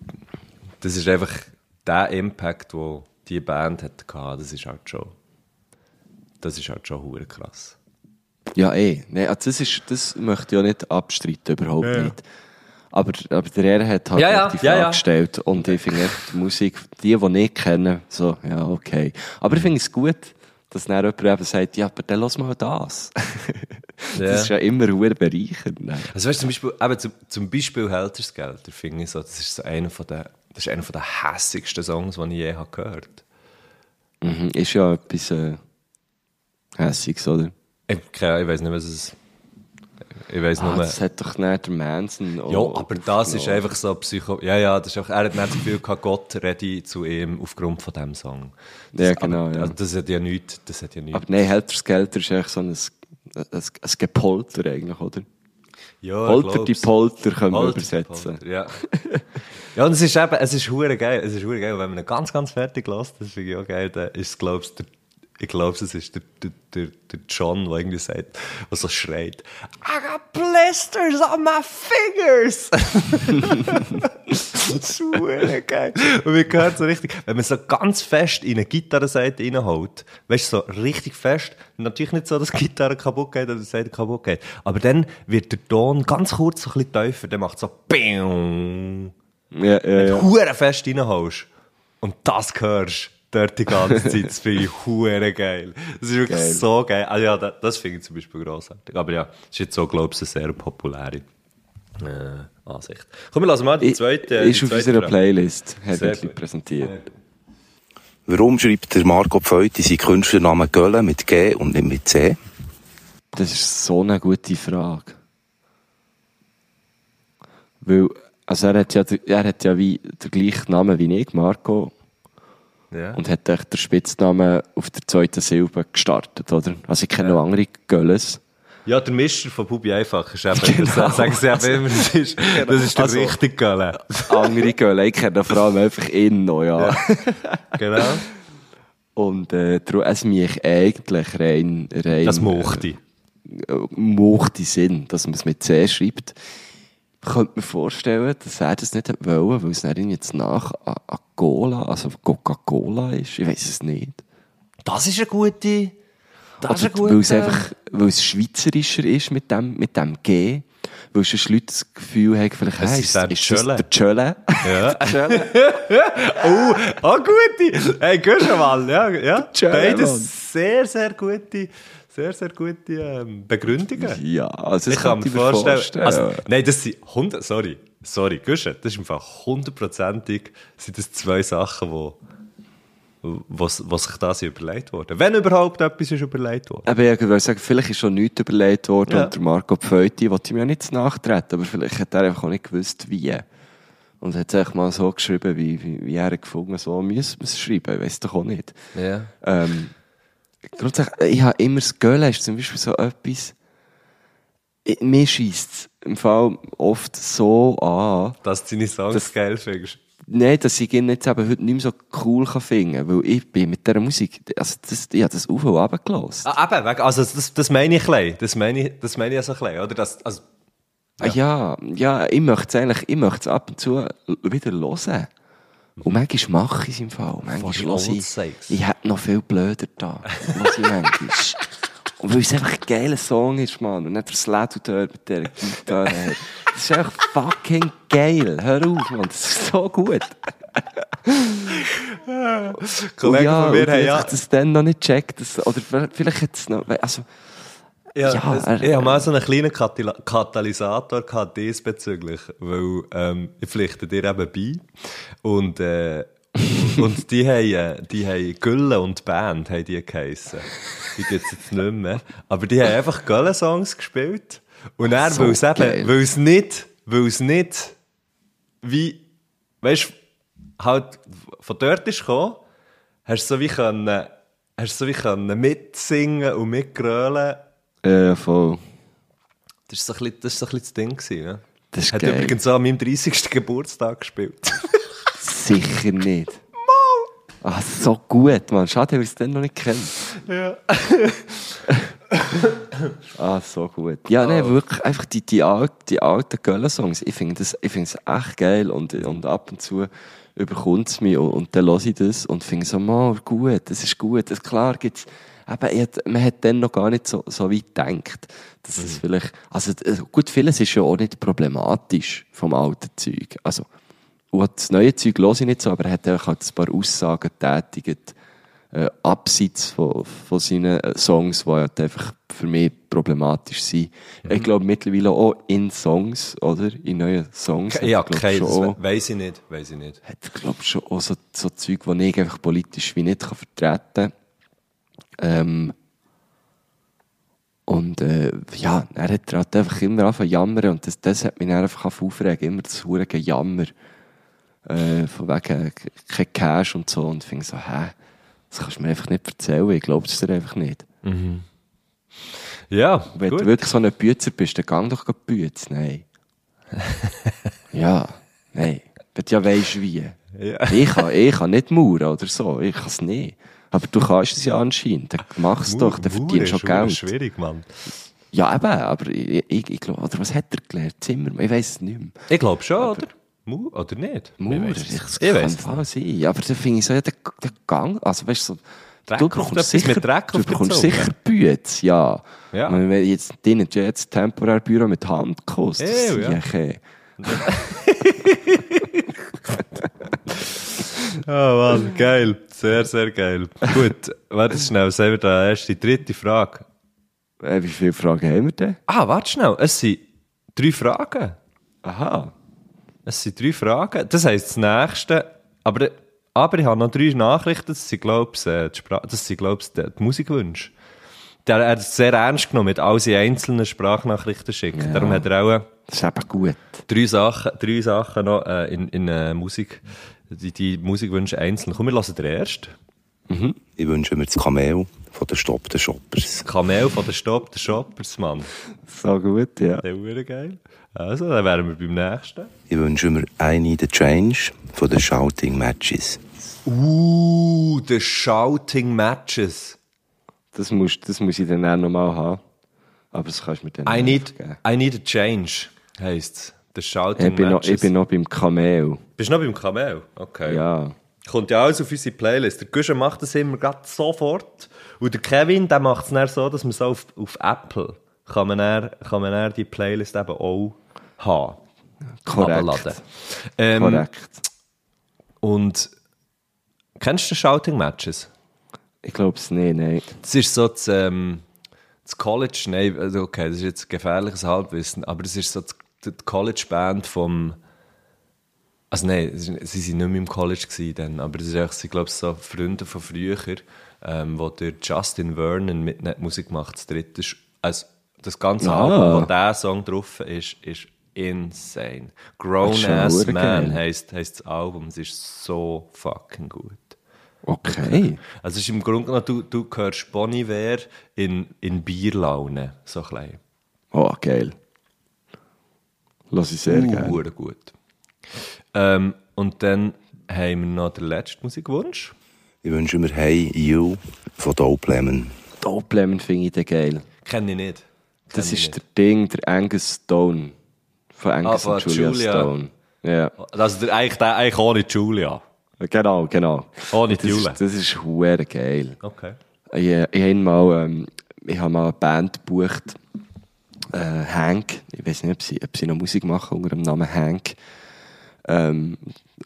Speaker 1: das ist einfach der Impact, den die Band hat gehabt, das ist halt schon, das ist halt schon hure krass.
Speaker 2: Ja, eh. Nee, also das, ist, das möchte ich ja nicht abstreiten, überhaupt nicht. Aber, aber der Er hat halt
Speaker 1: Ja, ja,
Speaker 2: die
Speaker 1: ja,
Speaker 2: Frage
Speaker 1: ja.
Speaker 2: gestellt. Und ich finde echt, die Musik, die, die ich kenne, so, ja, okay. Aber ich finde es gut, dass dann jemand eben sagt, ja, aber dann lass mal das. Das ist ja immer sehr bereichernd. ne?
Speaker 1: Also weißt du, zum Beispiel, eben zum, zum Beispiel Heltersgelder, finde ich so, das ist so einer von den, das ist einer von den hässigsten Songs, die ich je habe gehört.
Speaker 2: Mhm, ist ja etwas äh, Hässiges, oder?
Speaker 1: Ich, keine- ich weiß nicht, was es ich weiß
Speaker 2: Ah,
Speaker 1: nur,
Speaker 2: das hat doch nicht der Manson
Speaker 1: Ja, aber das ist einfach so Psycho... Ja, ja, das ist auch, er hat nicht das Gefühl gehabt, Gott rede zu ihm aufgrund von diesem Song. Das,
Speaker 2: Ja, genau,
Speaker 1: Aber,
Speaker 2: ja.
Speaker 1: also das hat ja nichts, das hat ja nichts.
Speaker 2: Aber nein, Heltersgelder ist eigentlich so ein, ein, ein Gepolter eigentlich, oder?
Speaker 1: ja,
Speaker 2: Holter die. Polter können wir
Speaker 1: Holter die
Speaker 2: übersetzen.
Speaker 1: Polter, Ja. ja, und es ist eben, es ist hure geil, es ist hure geil, wenn man ihn ganz, ganz fertig lässt, das finde ich auch geil, dann ist es, glaubst der ich glaube, es ist der, der, der, der John, der irgendwie sagt, was so schreit, I got blisters on my fingers! hure geil. Und man hört so richtig, wenn man so ganz fest in eine Gitarrenseite reinhaut, weißt du, so richtig fest, natürlich nicht so, dass die Gitarre kaputt geht oder die Seite kaputt geht, aber dann wird der Ton ganz kurz so ein bisschen tiefer, der macht so BING
Speaker 2: Ja, ja, ja.
Speaker 1: hure fest reinhaust und das hörst dort die ganze Zeit, das finde ich hure geil. Das ist wirklich
Speaker 2: Geil.
Speaker 1: so geil. Also ja, das, das finde ich zum Beispiel grossartig. Aber ja, das ist jetzt so, glaube ich, eine sehr populäre äh, Ansicht. Komm, wir lassen mal die zweite.
Speaker 2: ist
Speaker 1: die
Speaker 2: auf
Speaker 1: zweite
Speaker 2: unserer. Playlist
Speaker 1: Sehr
Speaker 2: Herbert
Speaker 1: gut.
Speaker 2: präsentiert.
Speaker 3: Warum schreibt der Marco Pfeut in seinen Künstlernamen Gölle mit G und nicht mit C?
Speaker 2: Das ist so eine gute Frage. Weil, also er hat ja, er hat ja wie den gleichen Namen wie ich, Marco,
Speaker 1: Ja.
Speaker 2: und hat echt den Spitznamen auf der zweiten Silbe gestartet, oder? Also ich kenne noch andere Gölles.
Speaker 1: ja, der Mischer von Bubi einfach ist eben, das sagen sie eben immer, das ist, das ist der
Speaker 2: Also-
Speaker 1: richtige Galle.
Speaker 2: andere Gölle, ich kenne vor allem einfach ihn noch, ja.
Speaker 1: Genau.
Speaker 2: Und äh, darum, es mich eigentlich rein, rein
Speaker 1: Das mochte
Speaker 2: äh, mochte Sinn, dass man es mit C schreibt. Ich könnte mir vorstellen, dass er das nicht wollte, weil es dann jetzt nach A- Agola, also Coca-Cola ist. Ich weiß es nicht.
Speaker 1: Das ist eine gute, das ist
Speaker 2: Oder
Speaker 1: eine
Speaker 2: weil es
Speaker 1: gute,
Speaker 2: einfach, weil es schweizerischer ist mit dem, mit dem G. Weil sonst Leute das Gefühl haben, vielleicht,
Speaker 1: Es
Speaker 2: hey,
Speaker 1: ist
Speaker 2: ist,
Speaker 1: der
Speaker 2: ist das
Speaker 1: Tschölle.
Speaker 2: der Tschölle?
Speaker 1: Ja.
Speaker 2: Tschölle?
Speaker 1: Oh, oh, gute. Hey, gehst du mal, ja, ja. Beides sehr, sehr gute, sehr, sehr gute ähm, Begründungen.
Speaker 2: Ja, also das
Speaker 1: ich kann mir
Speaker 2: ich
Speaker 1: vorstellen. Also, nein, das sind 100, sorry, sorry, Guschen, das ist einfach hundertprozentig, sind das zwei Sachen, wo, was, was sich da überlegt worden. Wenn überhaupt etwas ist überlegt worden.
Speaker 2: Aber ich würde sagen, vielleicht ist schon nichts überlegt worden
Speaker 1: Ja.
Speaker 2: und der Marco Pfeuti wollte ihm ja nicht nachtreten, aber vielleicht hat er einfach auch nicht gewusst, wie. Und hat es mal so geschrieben, wie, wie, wie er gefunden so müssen wir es schreiben, ich weiß doch auch nicht.
Speaker 1: Ja.
Speaker 2: Ähm, grundsätzlich, ich habe immer das Gölle, ist zum Beispiel so etwas, ich, mir schießt es im Fall oft so an,
Speaker 1: Dass du deine Songs
Speaker 2: Das-
Speaker 1: geil findest.
Speaker 2: Nein, dass ich ihn jetzt eben heute nicht mehr so cool kann finden kann, weil ich bin mit dieser Musik, also das, ich habe das auf und runter gelassen.
Speaker 1: Ah, eben, also das, das meine ich klein. Das meine ich, das meine ich also klein, oder? Das, also,
Speaker 2: Ja, ja, ja ich möchte es eigentlich, ich möchte es ab und zu wieder hören. Und manchmal mache ich es im Fall. Manchmal höre ich, ich hätte noch viel blöder da. Lass ich manchmal. Und weil es einfach ein geiler Song ist, Mann. Und nicht das Led dort mit dieser Gitarre. Das ist einfach fucking geil. Hör auf, Mann. Das ist so gut.
Speaker 1: Kollegen
Speaker 2: ja,
Speaker 1: von mir haben
Speaker 2: ich
Speaker 1: ja,
Speaker 2: das dann noch nicht gecheckt. Das, oder vielleicht es noch, also,
Speaker 1: Ja,
Speaker 2: Ja,
Speaker 1: es-
Speaker 2: er-
Speaker 1: ich habe mal so einen kleinen Katila- Katalysator gehabt diesbezüglich, weil ähm, ich pflichte dir eben bei und, äh, Und die haben, äh, die haben Gülle und Band, haben die geheissen. Die gibt's jetzt nicht mehr. Aber die haben einfach Gülle-Songs gespielt. Und er,
Speaker 2: So
Speaker 1: weil es eben, weil es nicht, weil es nicht, wie, weißt halt von dort ist gekommen, hast du so wie können, hast du so wie können mitsingen und mitgrölen.
Speaker 2: Ja, voll.
Speaker 1: Das ist so ein bisschen das, so ein bisschen das Ding gewesen, ne?
Speaker 2: Das ist
Speaker 1: Hat
Speaker 2: geil.
Speaker 1: übrigens auch an meinem 30. Geburtstag gespielt.
Speaker 2: Sicher nicht. Ah, so gut, Mann. Schade, dass ich es dann noch nicht kenne.
Speaker 1: ja.
Speaker 2: Ah, so gut. Ja, nein, wirklich, einfach die, die, alt, die alten Göller-Songs. Ich finde das, ich finde es echt geil und, und ab und zu überkommt es mich und, und dann höre ich das und finde so, man, gut, das ist gut. Das, klar gibt's, eben, ich man hat dann noch gar nicht so, so weit gedacht, dass es vielleicht, also, äh, gut, vieles ist ja auch nicht problematisch vom alten Zeug. Also, und das neue Zeug höre ich nicht so, aber er hat einfach halt ein paar Aussagen getätigt, äh, abseits von, von seinen äh, Songs, die halt einfach für mich problematisch sind. Ich glaube mittlerweile auch in Songs, oder? In neuen Songs.
Speaker 1: Ja, okay, das
Speaker 2: auch,
Speaker 1: we- weiss ich nicht, weiss ich nicht.
Speaker 2: hat er, glaub, schon auch so, so Zeug, die ich einfach politisch wie nicht kann vertreten kann. Ähm, und äh, ja, er hat halt einfach immer angefangen zu jammern und das, das hat mich einfach aufregen, immer das hure Jammer. Äh, von wegen kein Cash und so und ich finde so, hä, das kannst du mir einfach nicht erzählen, ich glaube es dir einfach nicht.
Speaker 1: Ja,
Speaker 2: Wenn
Speaker 1: gut.
Speaker 2: du wirklich so ein Bützer bist, dann gang doch Bütz. Nein. ja, nein. Wenn du ja weisst wie.
Speaker 1: Ja.
Speaker 2: Ich kann, ich kann nicht mauern oder so. Ich kann es nicht. Aber du kannst es ja anscheinend. Dann mach's doch, dann
Speaker 1: Mauer
Speaker 2: verdienst du
Speaker 1: ist
Speaker 2: schon Geld.
Speaker 1: schwierig, Mann.
Speaker 2: Ja, eben, aber ich, ich, ich glaube, oder was hat er gelernt? Zimmer? Ich weiß es nicht mehr.
Speaker 1: Ich glaube schon, oder? Mu oder nicht? Es
Speaker 2: ich, das
Speaker 1: weiss es
Speaker 2: sein. Aber dann finde ich so, ja, der, der Gang, also weißt du, so,
Speaker 1: Dreck
Speaker 2: du bekommst sicher,
Speaker 1: mit Dreck
Speaker 2: du bekommst sicher Bütz, ja.
Speaker 1: Ja.
Speaker 2: Wenn jetzt dein jetzt temporär Büro mit Hand kostet, das
Speaker 1: Ew,
Speaker 2: ist
Speaker 1: ja.
Speaker 2: ja
Speaker 1: Oh Mann, geil. Sehr, sehr geil. Gut, warte schnell, sehen wir da erst die dritte Frage.
Speaker 2: Äh, wie viele Fragen haben wir denn?
Speaker 1: Ah, warte schnell, es sind drei Fragen.
Speaker 2: Aha.
Speaker 1: Es sind drei Fragen. Das heisst, das nächste, aber, aber ich habe noch drei Nachrichten, das sind, äh, die Spra- das sind, glaub's, die, die Musikwünsche. Der er hat es sehr ernst genommen, mit all seinen einzelnen Sprachnachrichten schicken.
Speaker 2: Ja.
Speaker 1: Darum hat er auch äh,
Speaker 2: Das ist eben gut.
Speaker 1: drei Sachen, drei Sachen noch äh, in, in äh, Musik, die, die Musikwünsche einzeln. Komm, wir lassen den ersten.
Speaker 3: Ich wünsche mir das Kamel von den Stopp den Shoppers.
Speaker 1: Kamel von der Stopp, der Shoppers, Mann.
Speaker 2: So gut, ja.
Speaker 1: Der wäre geil. Also, dann wären wir beim nächsten.
Speaker 3: Ich wünsche mir I Need a Change von den Shouting Matches.
Speaker 1: Uh, the Shouting Matches.
Speaker 2: Das, musst, das muss ich dann auch nochmal haben. Aber das kannst du mir dann
Speaker 1: I need,
Speaker 2: geben.
Speaker 1: I need a change, heisst's. The Shouting
Speaker 2: Ich bin, noch, ich bin noch beim Kamel.
Speaker 1: Bist du noch beim Kamel? Okay.
Speaker 2: Ja.
Speaker 1: Kommt ja alles auf unsere Playlist. Der Guschen macht das immer grad sofort. Und der Kevin, der macht es dann so, dass man so auf, auf Apple kann man dann, kann man dann die Playlist eben auch haben.
Speaker 2: Korrekt.
Speaker 1: Ähm,
Speaker 2: Korrekt.
Speaker 1: Und kennst du die Shouting Matches?
Speaker 2: Ich glaube es nicht, nein.
Speaker 1: Das ist so das, ähm, das College, nein, also okay, das ist jetzt gefährliches Halbwissen, aber das ist so das, die College-Band vom, also nein, sie sind nicht mehr im College gewesen dann, aber das ist echt, ich glaube, so Freunde von früher, ähm, wo der Justin Vernon mit nicht Musik macht, das dritte ist, also das ganze
Speaker 2: Ah.
Speaker 1: Album, wo dieser Song drauf ist, ist insane. Grown Ass Man heisst, heisst das Album, es ist so fucking gut.
Speaker 2: Okay.
Speaker 1: Also es ist im Grunde genommen, du, du hörst Bon Iver in, in Bierlaune, so klein.
Speaker 2: Oh, geil. Lass ich sehr gerne.
Speaker 1: Uh, gut. Ähm, und dann haben wir noch den letzten Musikwunsch.
Speaker 3: Ich wünsche mir Hey You von Dope Lemon.
Speaker 2: Dopplemon finde ich den geil.
Speaker 1: Kenne ich nicht. Kenn
Speaker 2: Das
Speaker 1: ich
Speaker 2: ist
Speaker 1: nicht.
Speaker 2: der Ding, der Angus Stone. Von Angus
Speaker 1: Ah,
Speaker 2: und
Speaker 1: von
Speaker 2: Julia,
Speaker 1: Julia.
Speaker 2: Stone. Ja.
Speaker 1: Also der, eigentlich, der, eigentlich ohne Julia.
Speaker 2: Genau, genau.
Speaker 1: Ohne
Speaker 2: das
Speaker 1: Jule.
Speaker 2: ist, das ist hure geil.
Speaker 1: Okay.
Speaker 2: Ich, ich habe mal, ähm, ich habe mal eine Band gebucht, äh, Hank. Ich weiß nicht, ob sie, ob sie noch Musik machen unter dem Namen Hank. Ähm,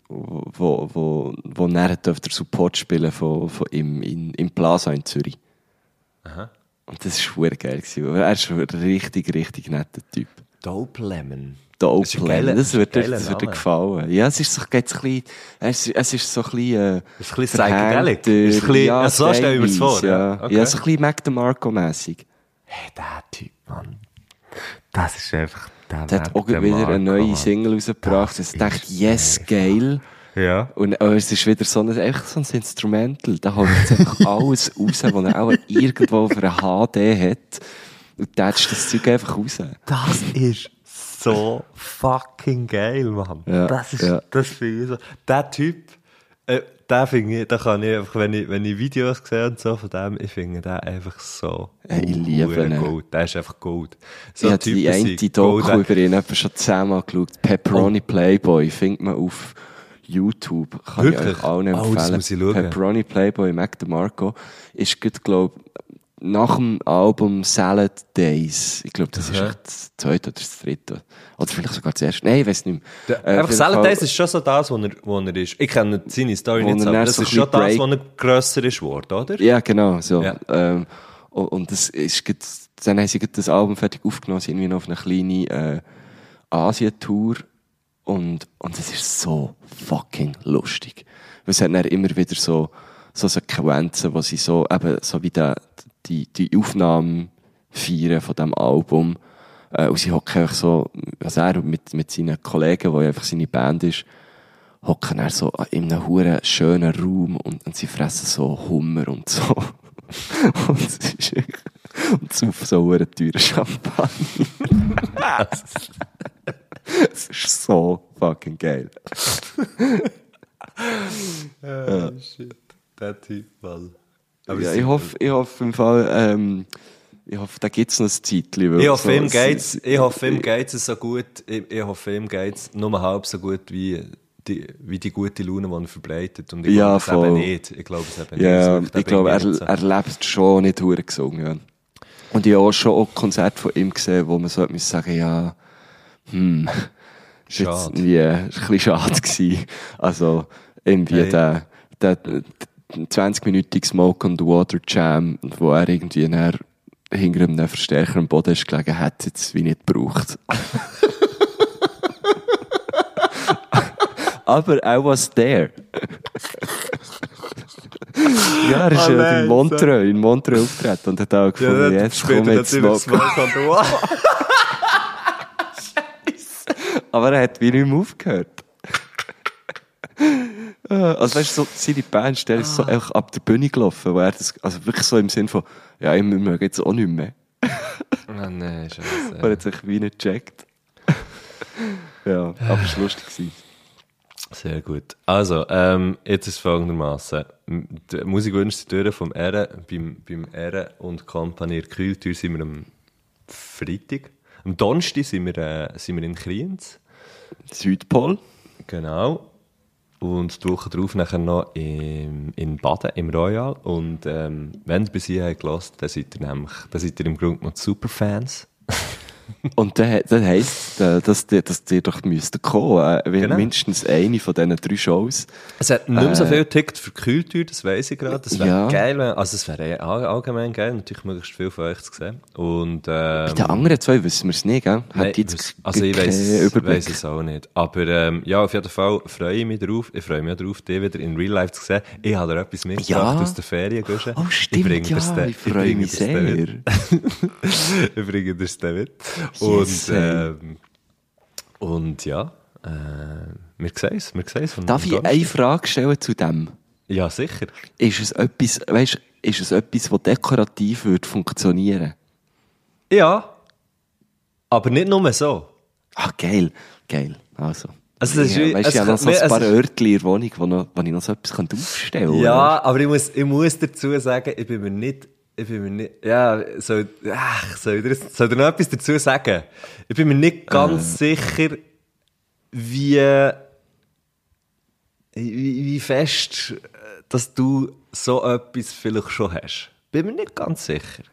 Speaker 2: wo, wo, wo er durfte den Support spielen von, von im, in, im Plaza in Zürich. Und das war geil. Gewesen. Er ist ein richtig, richtig netter Typ.
Speaker 1: Dope Lemon.
Speaker 2: Dope
Speaker 1: Das
Speaker 2: Lemon. Das wird, dir- das wird dir gefallen. Ja, es ist so, geht's ein bisschen, es, ist- es ist so ein bisschen, äh,
Speaker 1: Ist ein bisschen psychedelic.
Speaker 2: verhängter,
Speaker 1: Ist ein bisschen-
Speaker 2: ja,
Speaker 1: so stelle ich mir's vor, ja.
Speaker 2: Ja,
Speaker 1: Okay.
Speaker 2: ja so ein bisschen Mac DeMarco-mässig.
Speaker 1: Hey, der Typ, Mann. Das ist einfach... Der,
Speaker 2: Der hat auch wieder eine neue Single rausgebracht.
Speaker 1: Das
Speaker 2: Ich dachte,
Speaker 1: ist
Speaker 2: yes, geil.
Speaker 1: Ja.
Speaker 2: Und aber es ist wieder so ein, einfach so ein Instrumental. Da holt jetzt einfach alles raus, was er auch irgendwo auf einer HD hat. Und tätscht das Zeug einfach raus.
Speaker 1: Das ist so fucking geil, Mann.
Speaker 2: Ja,
Speaker 1: das ist,
Speaker 2: ja.
Speaker 1: das ich so. Der Typ, äh, der finde ich, da kann ich einfach, wenn ich, wenn ich Videos sehe und so von dem, ich finde den einfach so.
Speaker 2: Hey, ich liebe ihn.
Speaker 1: Gold. Der ist einfach Gold. So
Speaker 2: ich habe die eine Doku über ihn etwa schon zehnmal geschaut. Pepperoni Playboy findet man auf YouTube. Kann
Speaker 1: Wirklich?
Speaker 2: ich euch allen
Speaker 1: Oh,
Speaker 2: empfehlen.
Speaker 1: ich schauen.
Speaker 2: Pepperoni Playboy, Mac DeMarco, ist gut, glaub, nach dem Album Salad Days. Ich glaube, das ist echt das zweite oder das dritte. Oder vielleicht sogar das erste. Nein, ich weiß nicht mehr.
Speaker 1: Der,
Speaker 2: Äh,
Speaker 1: einfach Salad
Speaker 2: Fall-
Speaker 1: Days ist schon so das, wo er, wo er ist. Ich kenne seine Story nicht
Speaker 2: er
Speaker 1: aber das
Speaker 2: so
Speaker 1: ist schon das,
Speaker 2: bisschen
Speaker 1: wo er grösser ist geworden, oder?
Speaker 2: Ja, genau, so.
Speaker 1: Ja.
Speaker 2: Ähm, und, das ist, dann haben sie das Album fertig aufgenommen, sind irgendwie noch auf eine kleine äh, Asien-Tour und, und es ist so fucking lustig. Weil es hat dann immer wieder so, so Sequenzen, wo sie so, eben, so wie der, die, die Aufnahmen feiern von dem Album. Äh, und sie hocken einfach so, also er mit, mit seinen Kollegen, wo einfach seine Band ist, hocken er so in einem huren schönen Raum und, und sie fressen so Hummer und so. und es ist und saufen so huren teuren Champagner. es ist so fucking geil.
Speaker 1: Der Typ, Mann.
Speaker 2: Ja, ich hoffe, ich hoffe im Fall, ähm, ich hoffe, da gibt's noch ein Zeitchen.
Speaker 1: Ich hoffe,
Speaker 2: so-
Speaker 1: ihm geht's,
Speaker 2: es-
Speaker 1: ich hoffe, ihm geht's so gut, ich, ich hoffe, ihm geht's nur halb so gut wie die, wie die gute Laune, die er verbreitet. Und ich
Speaker 2: Ja,
Speaker 1: glaube es eben nicht. Ich glaube es eben
Speaker 2: Ja,
Speaker 1: nicht.
Speaker 2: Ich glaube, er, er lebt schon nicht hure gesungen. Ja. Und ich habe auch schon auch Konzerte von ihm gesehen, wo man so müssen sagen, ja, hm, ist jetzt
Speaker 1: Schade.
Speaker 2: ist ein bisschen schade gewesen. Also, irgendwie
Speaker 1: Hey.
Speaker 2: der, der, der 20-minütige Smoke the Water Jam, wo er irgendwie nachher hinter einem Verstärker am Boden ist gelegen, hat es jetzt wie nicht gebraucht. Aber I was there. ja, er ist
Speaker 1: Oh
Speaker 2: ja in Montreux, in Montreux auftreten und hat auch gefunden,
Speaker 1: Ja,
Speaker 2: jetzt
Speaker 1: später
Speaker 2: komm jetzt Smoke.
Speaker 1: Smoke the Water.
Speaker 2: Aber er hat wie nicht mehr aufgehört. Also weißt du, so, seine Band ist so einfach ab der Bühne gelaufen, wo er das, also wirklich so im Sinn von, ja, ich möge jetzt auch nicht mehr.
Speaker 1: Oh nein,
Speaker 2: Er
Speaker 1: scheiße.
Speaker 2: hat sich wie nicht gecheckt. ja, aber es war lustig. gewesen.
Speaker 1: Sehr gut. Also, ähm, jetzt ist es folgendermaßen. Die Musikwünsche durch vom R, beim, beim R und der Kühltür sind wir am Freitag. Am Donnerstag sind wir, äh, sind wir in Kriens.
Speaker 2: Südpol.
Speaker 1: Genau. Und die Woche darauf nachher noch im, in Baden, im Royal. Und ähm, wenn ihr bis hierher gelassen dann seid ihr nämlich, dann seid ihr im Grunde noch Superfans.
Speaker 2: Und das, das heisst, äh, dass die, dass die doch müssten kommen. Äh,
Speaker 1: Genau.
Speaker 2: Mindestens eine von diesen drei Shows.
Speaker 1: Es hat nicht mehr so viel Ticket für Kühltür, das weiss ich gerade. Das wäre
Speaker 2: Ja.
Speaker 1: geil, wenn, also es wäre eh all- allgemein geil, natürlich möglichst viel von euch zu sehen. Und, ähm,
Speaker 2: Bei den anderen zwei wissen wir es nicht, gell?
Speaker 1: Nein,
Speaker 2: jetzt
Speaker 1: also ich weiss, weiss es auch nicht. Aber ähm, ja, auf jeden Fall freue ich mich darauf. Ich freue mich auch darauf, dich wieder in Real Life zu sehen. Ich habe dir etwas mitgebracht
Speaker 2: Ja.
Speaker 1: aus der Ferien.
Speaker 2: Oh, stimmt,
Speaker 1: bringe
Speaker 2: ja, ich freue mich sehr.
Speaker 1: ich bringe dir das mit. Und,
Speaker 2: Yes, ey.
Speaker 1: ähm, und ja, äh, wir sehen es. Wir sehen es von
Speaker 2: Darf ich eine Frage stellen zu dem?
Speaker 1: Ja, sicher.
Speaker 2: Ist es etwas, weißt, ist es etwas, das dekorativ würde funktionieren?
Speaker 1: Ja, aber nicht nur so.
Speaker 2: Ah, geil, geil. Also.
Speaker 1: Also, das ist
Speaker 2: ja, weißt,
Speaker 1: es
Speaker 2: ich habe noch so ein
Speaker 1: es
Speaker 2: paar Örtchen in der Wohnung, wo, noch, wo ich noch so etwas aufstellen könnte.
Speaker 1: Ja, aber ich muss, ich muss dazu sagen, ich bin mir nicht, ich bin mir nicht, ja, soll, ach, soll, ich dir, soll dir noch etwas dazu sagen? Ich bin mir nicht ganz sicher, wie, wie, wie fest, äh, dass du so etwas vielleicht schon hast. Bin mir nicht ganz sicher.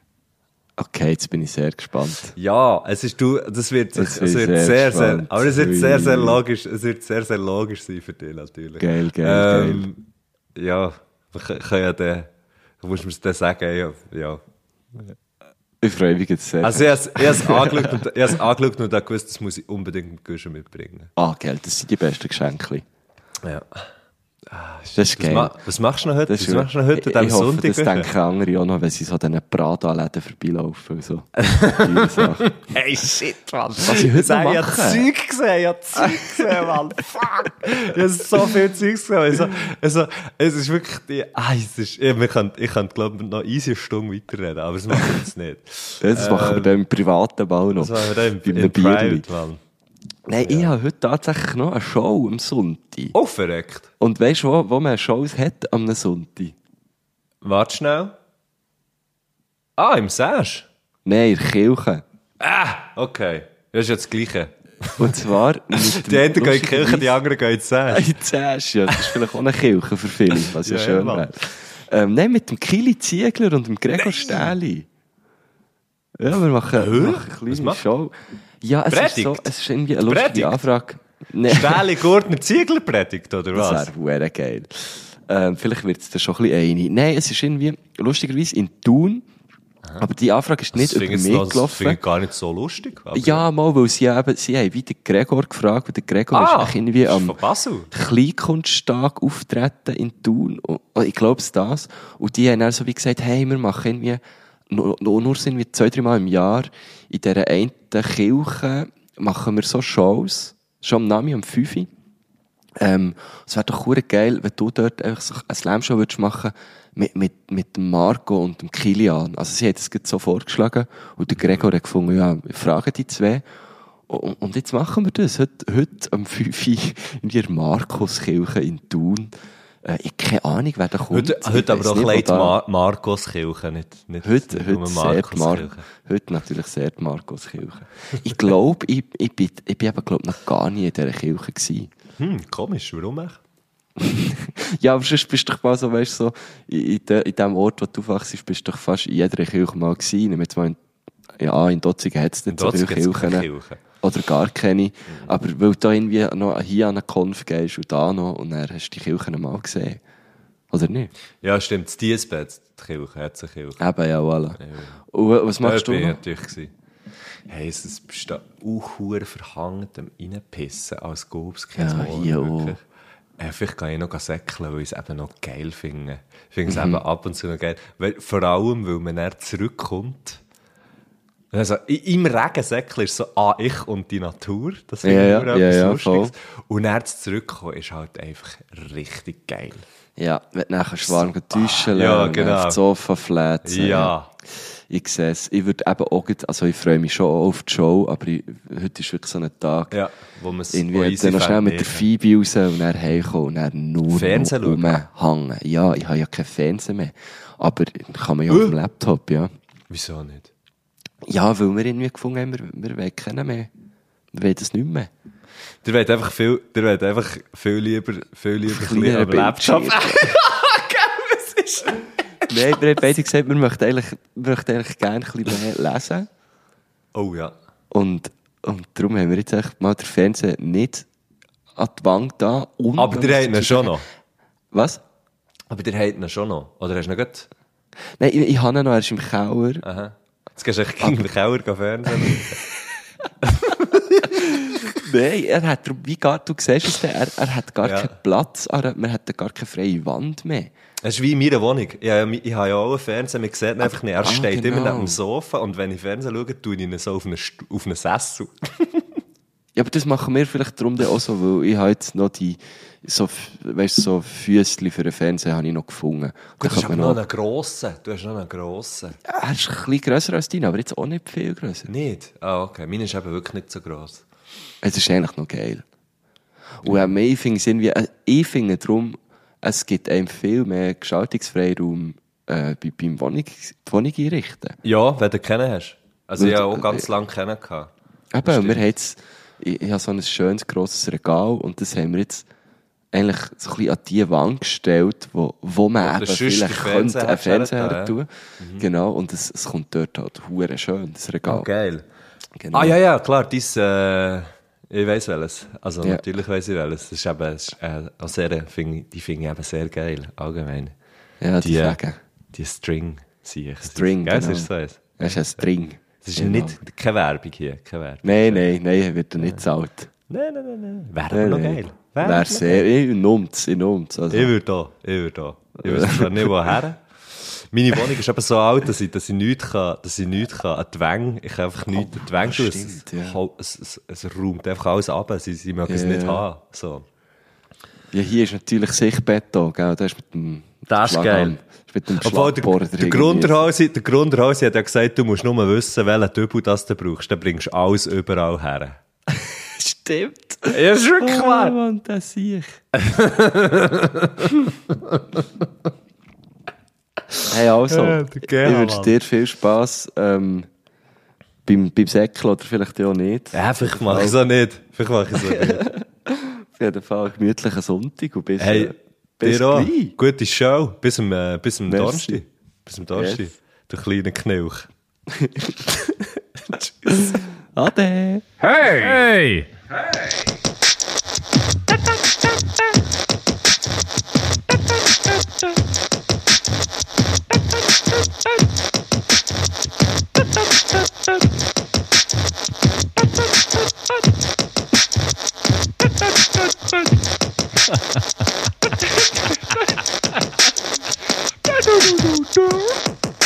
Speaker 2: Okay, jetzt bin ich sehr gespannt.
Speaker 1: Ja, es ist du, das wird, es wird
Speaker 2: sehr
Speaker 1: sehr, sehr, aber es wird sehr, sehr logisch, es wird sehr, sehr logisch sein für dich natürlich.
Speaker 2: Geil, geil,
Speaker 1: ähm, Ja, wir können- ja dann, du musst mir das dann sagen, ja, ja.
Speaker 2: Ich freue mich jetzt sehr.
Speaker 1: Also, ich habe es angeschaut und, ich habe es angeschaut und habe gewusst, das muss ich unbedingt mit Guschen mitbringen.
Speaker 2: ah, Geld, das sind die besten Geschenke.
Speaker 1: Ja.
Speaker 2: Das ist
Speaker 1: Was,
Speaker 2: geil.
Speaker 1: ma was machst du noch heute?
Speaker 2: Das
Speaker 1: was machst du noch heute
Speaker 2: ich,
Speaker 1: an
Speaker 2: ich hoffe,
Speaker 1: Sonntag?
Speaker 2: das denken andere auch noch, wenn sie so diesen Prada-Läden vorbeilaufen und so.
Speaker 1: Hey, shit, Mann.
Speaker 2: Was ich heute noch
Speaker 1: Ich habe
Speaker 2: mache?
Speaker 1: Zeug gesehen, ich habe Zeug gesehen, Mann. Fuck. Ich habe so viel Zeug gesehen. Also, also, es ist wirklich, die, ah, es ist, ich, wir können, ich kann, glaube ich, noch easy eine Stunde weiterreden, aber das machen wir jetzt nicht.
Speaker 2: Das machen wir dann im privaten Bau noch.
Speaker 1: Das machen wir dann im, im. Private, Mann.
Speaker 2: Nein, ich habe heute tatsächlich noch eine Show am Sonntag.
Speaker 1: Oh, verreckt.
Speaker 2: Und weißt du, wo, wo man Shows hat am Sonntag?
Speaker 1: Warte schnell. Ah, im Sash.
Speaker 2: Nein, in der Kirche.
Speaker 1: Ah, okay. Das ist ja das Gleiche.
Speaker 2: Und zwar mit dem
Speaker 1: Die einen gehen in die Kirche, die anderen gehen ins Sash.
Speaker 2: In Zäsch, ja. Das ist vielleicht auch eine Kirche für viele, was ja,
Speaker 1: Ja,
Speaker 2: schön wäre. Ähm, nein, mit dem Kili Ziegler und dem Gregor Stähli. Ja, wir machen, wir machen eine kleine Show. Ja, es ist,
Speaker 1: Predigt?
Speaker 2: so, es ist irgendwie eine lustige
Speaker 1: Predigt?
Speaker 2: Anfrage. Nee,
Speaker 1: Stähli Gurtner Ziegler predigt, oder
Speaker 2: das
Speaker 1: was?
Speaker 2: wäre wäre geil. Ähm, vielleicht wird es da schon ein bisschen einig. Nein, es ist irgendwie, lustigerweise in Thun, aber die Anfrage ist nicht
Speaker 1: Das
Speaker 2: über mich
Speaker 1: noch- das
Speaker 2: gelaufen.
Speaker 1: finde ich gar nicht so lustig.
Speaker 2: Ja, mal, weil sie eben, sie haben wie den Gregor gefragt, und der Gregor
Speaker 1: Ah,
Speaker 2: ist irgendwie
Speaker 1: das ist
Speaker 2: am. Kleinkunsttag auftreten in Thun. Und, und ich glaube es das. Und die haben dann so wie gesagt, hey, wir machen irgendwie, nur, nur nur sind wir zwei, drei Mal im Jahr in dieser einen Kirche machen wir so Shows. Schon am Nami, am 5 Uhr. Ähm, es wäre doch cool geil, wenn du dort einfach so eine Slam-Show würdest machen mit, mit, mit Marco und dem Kilian. Also sie hat es so vorgeschlagen und der Gregor hat gefunden, ja, wir fragen die zwei. Und, und jetzt machen wir das. Heute, heute am 5 Uhr in der Markuskirche in Thun. Äh, ich keine Ahnung, wer da kommt.
Speaker 1: Heute, heute aber auch Leid
Speaker 2: da-
Speaker 1: Mar Markuskirche, nicht, nicht,
Speaker 2: Heute,
Speaker 1: nicht
Speaker 2: heute, sehr die Mar
Speaker 1: Markuskirche.
Speaker 2: heute natürlich sehr die Markuskirche. Ich glaube, ich, ich bin, ich bin eben, glaub, noch gar nie in dieser Kirche gewesen.
Speaker 1: Hm, komisch, warum echt?
Speaker 2: Ja, aber sonst bist du doch mal so, weißt du, so, in, in, de, in dem Ort, wo du aufwachst, bist du doch fast in jeder Kirche mal gewesen. Jetzt mal in, ja, in Dotzigen hat es nicht so viele Kirchen.
Speaker 1: Kirche.
Speaker 2: Oder gar keine. Aber weil du irgendwie noch hier an eine Konf gehst und da noch, und dann hast du die Kirchen mal gesehen. Oder nicht?
Speaker 1: Ja, stimmt, das Diesbett, die Kirche, hat eine Kirche.
Speaker 2: Eben, ja, voilà. Und was machst
Speaker 1: Dort
Speaker 2: du noch?
Speaker 1: natürlich gewesen. Hey, es es besteht auch hure verhangen dem Reinpissen als Gobskind.
Speaker 2: Ja, hier auch.
Speaker 1: Äh, vielleicht kann ich noch säckeln, weil ich es eben noch geil finde. Ich finde es
Speaker 2: Mhm.
Speaker 1: eben ab und zu noch geil. Weil, vor allem, weil man dann zurückkommt. Also, im Regen säckeln ist so, ah, ich und die Natur. Das finde
Speaker 2: Ja,
Speaker 1: ich immer
Speaker 2: ja,
Speaker 1: etwas
Speaker 2: ja,
Speaker 1: Lustiges.
Speaker 2: voll.
Speaker 1: Und dann zu zurückkommen ist halt einfach richtig geil.
Speaker 2: Ja, wenn du nachher warm duschen
Speaker 1: Ja, genau.
Speaker 2: auf das Sofa flätzen.
Speaker 1: Ja.
Speaker 2: Ich sehe es. Ich würde eben auch, also ich freue mich schon auf die Show, aber ich, heute ist wirklich so ein Tag.
Speaker 1: Ja, wo man es
Speaker 2: Irgendwie dann noch schnell mit der Phoebe raus und dann heimkommen und dann nur
Speaker 1: Fernsehen
Speaker 2: rumhängen. Ja, ich habe ja kein Fernsehen mehr. Aber kann man ja auf dem Laptop, ja.
Speaker 1: Wieso nicht?
Speaker 2: Ja, weil wir irgendwie gefunden haben, wir, wir wollen keinen mehr. Wir wollen das nicht mehr.
Speaker 1: Der wird einfach viel, der wird einfach viel lieber, viel lieber ein bisschen
Speaker 2: Kleinere
Speaker 1: am Laptop.
Speaker 2: Bildschirm. Nein, wir haben beide gesagt, wir möchten eigentlich, wir möchten eigentlich gerne ein bisschen mehr lesen.
Speaker 1: Oh ja.
Speaker 2: Und, und darum haben wir jetzt echt mal den Fernseher nicht an die Wand da. Und
Speaker 1: Aber der hat ihn schon noch.
Speaker 2: Was?
Speaker 1: Aber der hat ihn schon noch. Oder hast du noch gut?
Speaker 2: Nein, ich, ich habe ihn noch, er ist im Keller.
Speaker 1: Aha. Jetzt gehst du echt gegen den Keller Fernsehen.
Speaker 2: Nein, er hat, wie gar, du siehst es, er, er hat gar
Speaker 1: Ja.
Speaker 2: keinen Platz, er, man hat gar keine freie Wand mehr.
Speaker 1: Es ist wie in meiner Wohnung. Ich, habe ja- ich habe ja auch einen Fernseher, man sieht ihn einfach nicht. Er
Speaker 2: Ah,
Speaker 1: steht
Speaker 2: genau.
Speaker 1: immer neben dem Sofa und wenn ich Fernsehen schaue, tue ich ihn so auf einen, auf einen Sessel.
Speaker 2: Ja, aber das machen wir vielleicht darum dann auch so, weil ich habe jetzt noch die, so, weißt so Füßchen für den Fernseher habe ich noch gefunden. Da
Speaker 1: Du hast aber noch einen grossen. Du hast noch einen grossen.
Speaker 2: er ist ein bisschen grösser als dein, aber jetzt auch nicht viel grösser.
Speaker 1: Nicht? Ah, okay. Meine ist eben wirklich nicht so gross.
Speaker 2: Es ist eigentlich noch geil. Und auch ich finde es irgendwie, äh, ich finde darum, es gibt einem viel mehr Gestaltungsfreiraum äh, bei, beim Wohnung, Wohnung einrichten.
Speaker 1: Ja, wenn du kennen hast. Also
Speaker 2: Weil
Speaker 1: ich habe auch ganz lange kennen gehabt.
Speaker 2: Eben, wir haben jetzt, ich, ich habe so ein schönes, grosses Regal und das haben wir jetzt eigentlich so ein bisschen an die Wand gestellt, wo, wo man
Speaker 1: Wo
Speaker 2: eben vielleicht könnte einen Fernseher
Speaker 1: hättest,
Speaker 2: her tun. Genau, und es, es kommt dort halt hure schön, das Regal.
Speaker 1: Oh, geil.
Speaker 2: Genau.
Speaker 1: Ah, ja, ja, klar, dies, äh, ich weiss welches. Also,
Speaker 2: Ja.
Speaker 1: natürlich weiss ich welches. Das ist eben, das ist, äh, auch sehr, find, die finde ich eben sehr geil, allgemein.
Speaker 2: Ja, die
Speaker 1: die, die String, sehe ich.
Speaker 2: String,
Speaker 1: Gell,
Speaker 2: genau.
Speaker 1: ist so eins.
Speaker 2: Das ist ein Dring.
Speaker 1: Das ist nicht, keine Werbung hier, keine Werbung.
Speaker 2: Nein, nein, nein, wird er nicht gezahlt.
Speaker 1: Nein, nein, nein, nein. Wäre aber noch geil. Wäre
Speaker 2: Wäre
Speaker 1: noch
Speaker 2: sehr, ich nummt's, ich numm's. Also,
Speaker 1: Ich würde da, ich würde da. Ich weiß nicht, woher. Meine Wohnung ist eben so alt, dass ich, dass ich nichts kann, dass ich nichts kann. An die Wänge, ich kann einfach nichts an die Wänge tun. Es,
Speaker 2: ja.
Speaker 1: es, es, es räumt einfach alles ab. Sie, sie mögen es
Speaker 2: Ja,
Speaker 1: nicht haben. So.
Speaker 2: Ja, hier ist natürlich Sichtbeton, gell? Das ist mit dem,
Speaker 1: Das ist geil.
Speaker 2: ist mit dem
Speaker 1: Obwohl, der, der,
Speaker 2: drin
Speaker 1: Grunderhausi, der Grunderhausi hat ja gesagt, du musst nur wissen, welchen Dübel das du brauchst. Dann bringst du alles überall her.
Speaker 2: Stimmt.
Speaker 1: Ja, ist wirklich
Speaker 2: Ah, Mann, das sehe ich. hey, also,
Speaker 1: Ja,
Speaker 2: ich wünsche dir viel Spass ähm, beim, beim Säckel oder vielleicht auch nicht.
Speaker 1: Ja, vielleicht mache ich es auch nicht. Vielleicht mache ich es auch nicht.
Speaker 2: Auf jeden Fall einen gemütlichen Sonntag und bis,
Speaker 1: Hey,
Speaker 2: äh, bis
Speaker 1: dir
Speaker 2: gleich.
Speaker 1: Gute Show. Bis zum, äh, bis zum. Donnerstag. Bis zum Donnerstag.
Speaker 2: Yes.
Speaker 1: Du kleine Knilch.
Speaker 2: Ade.
Speaker 4: Hey!
Speaker 5: Hey! Da-da-da-da-da!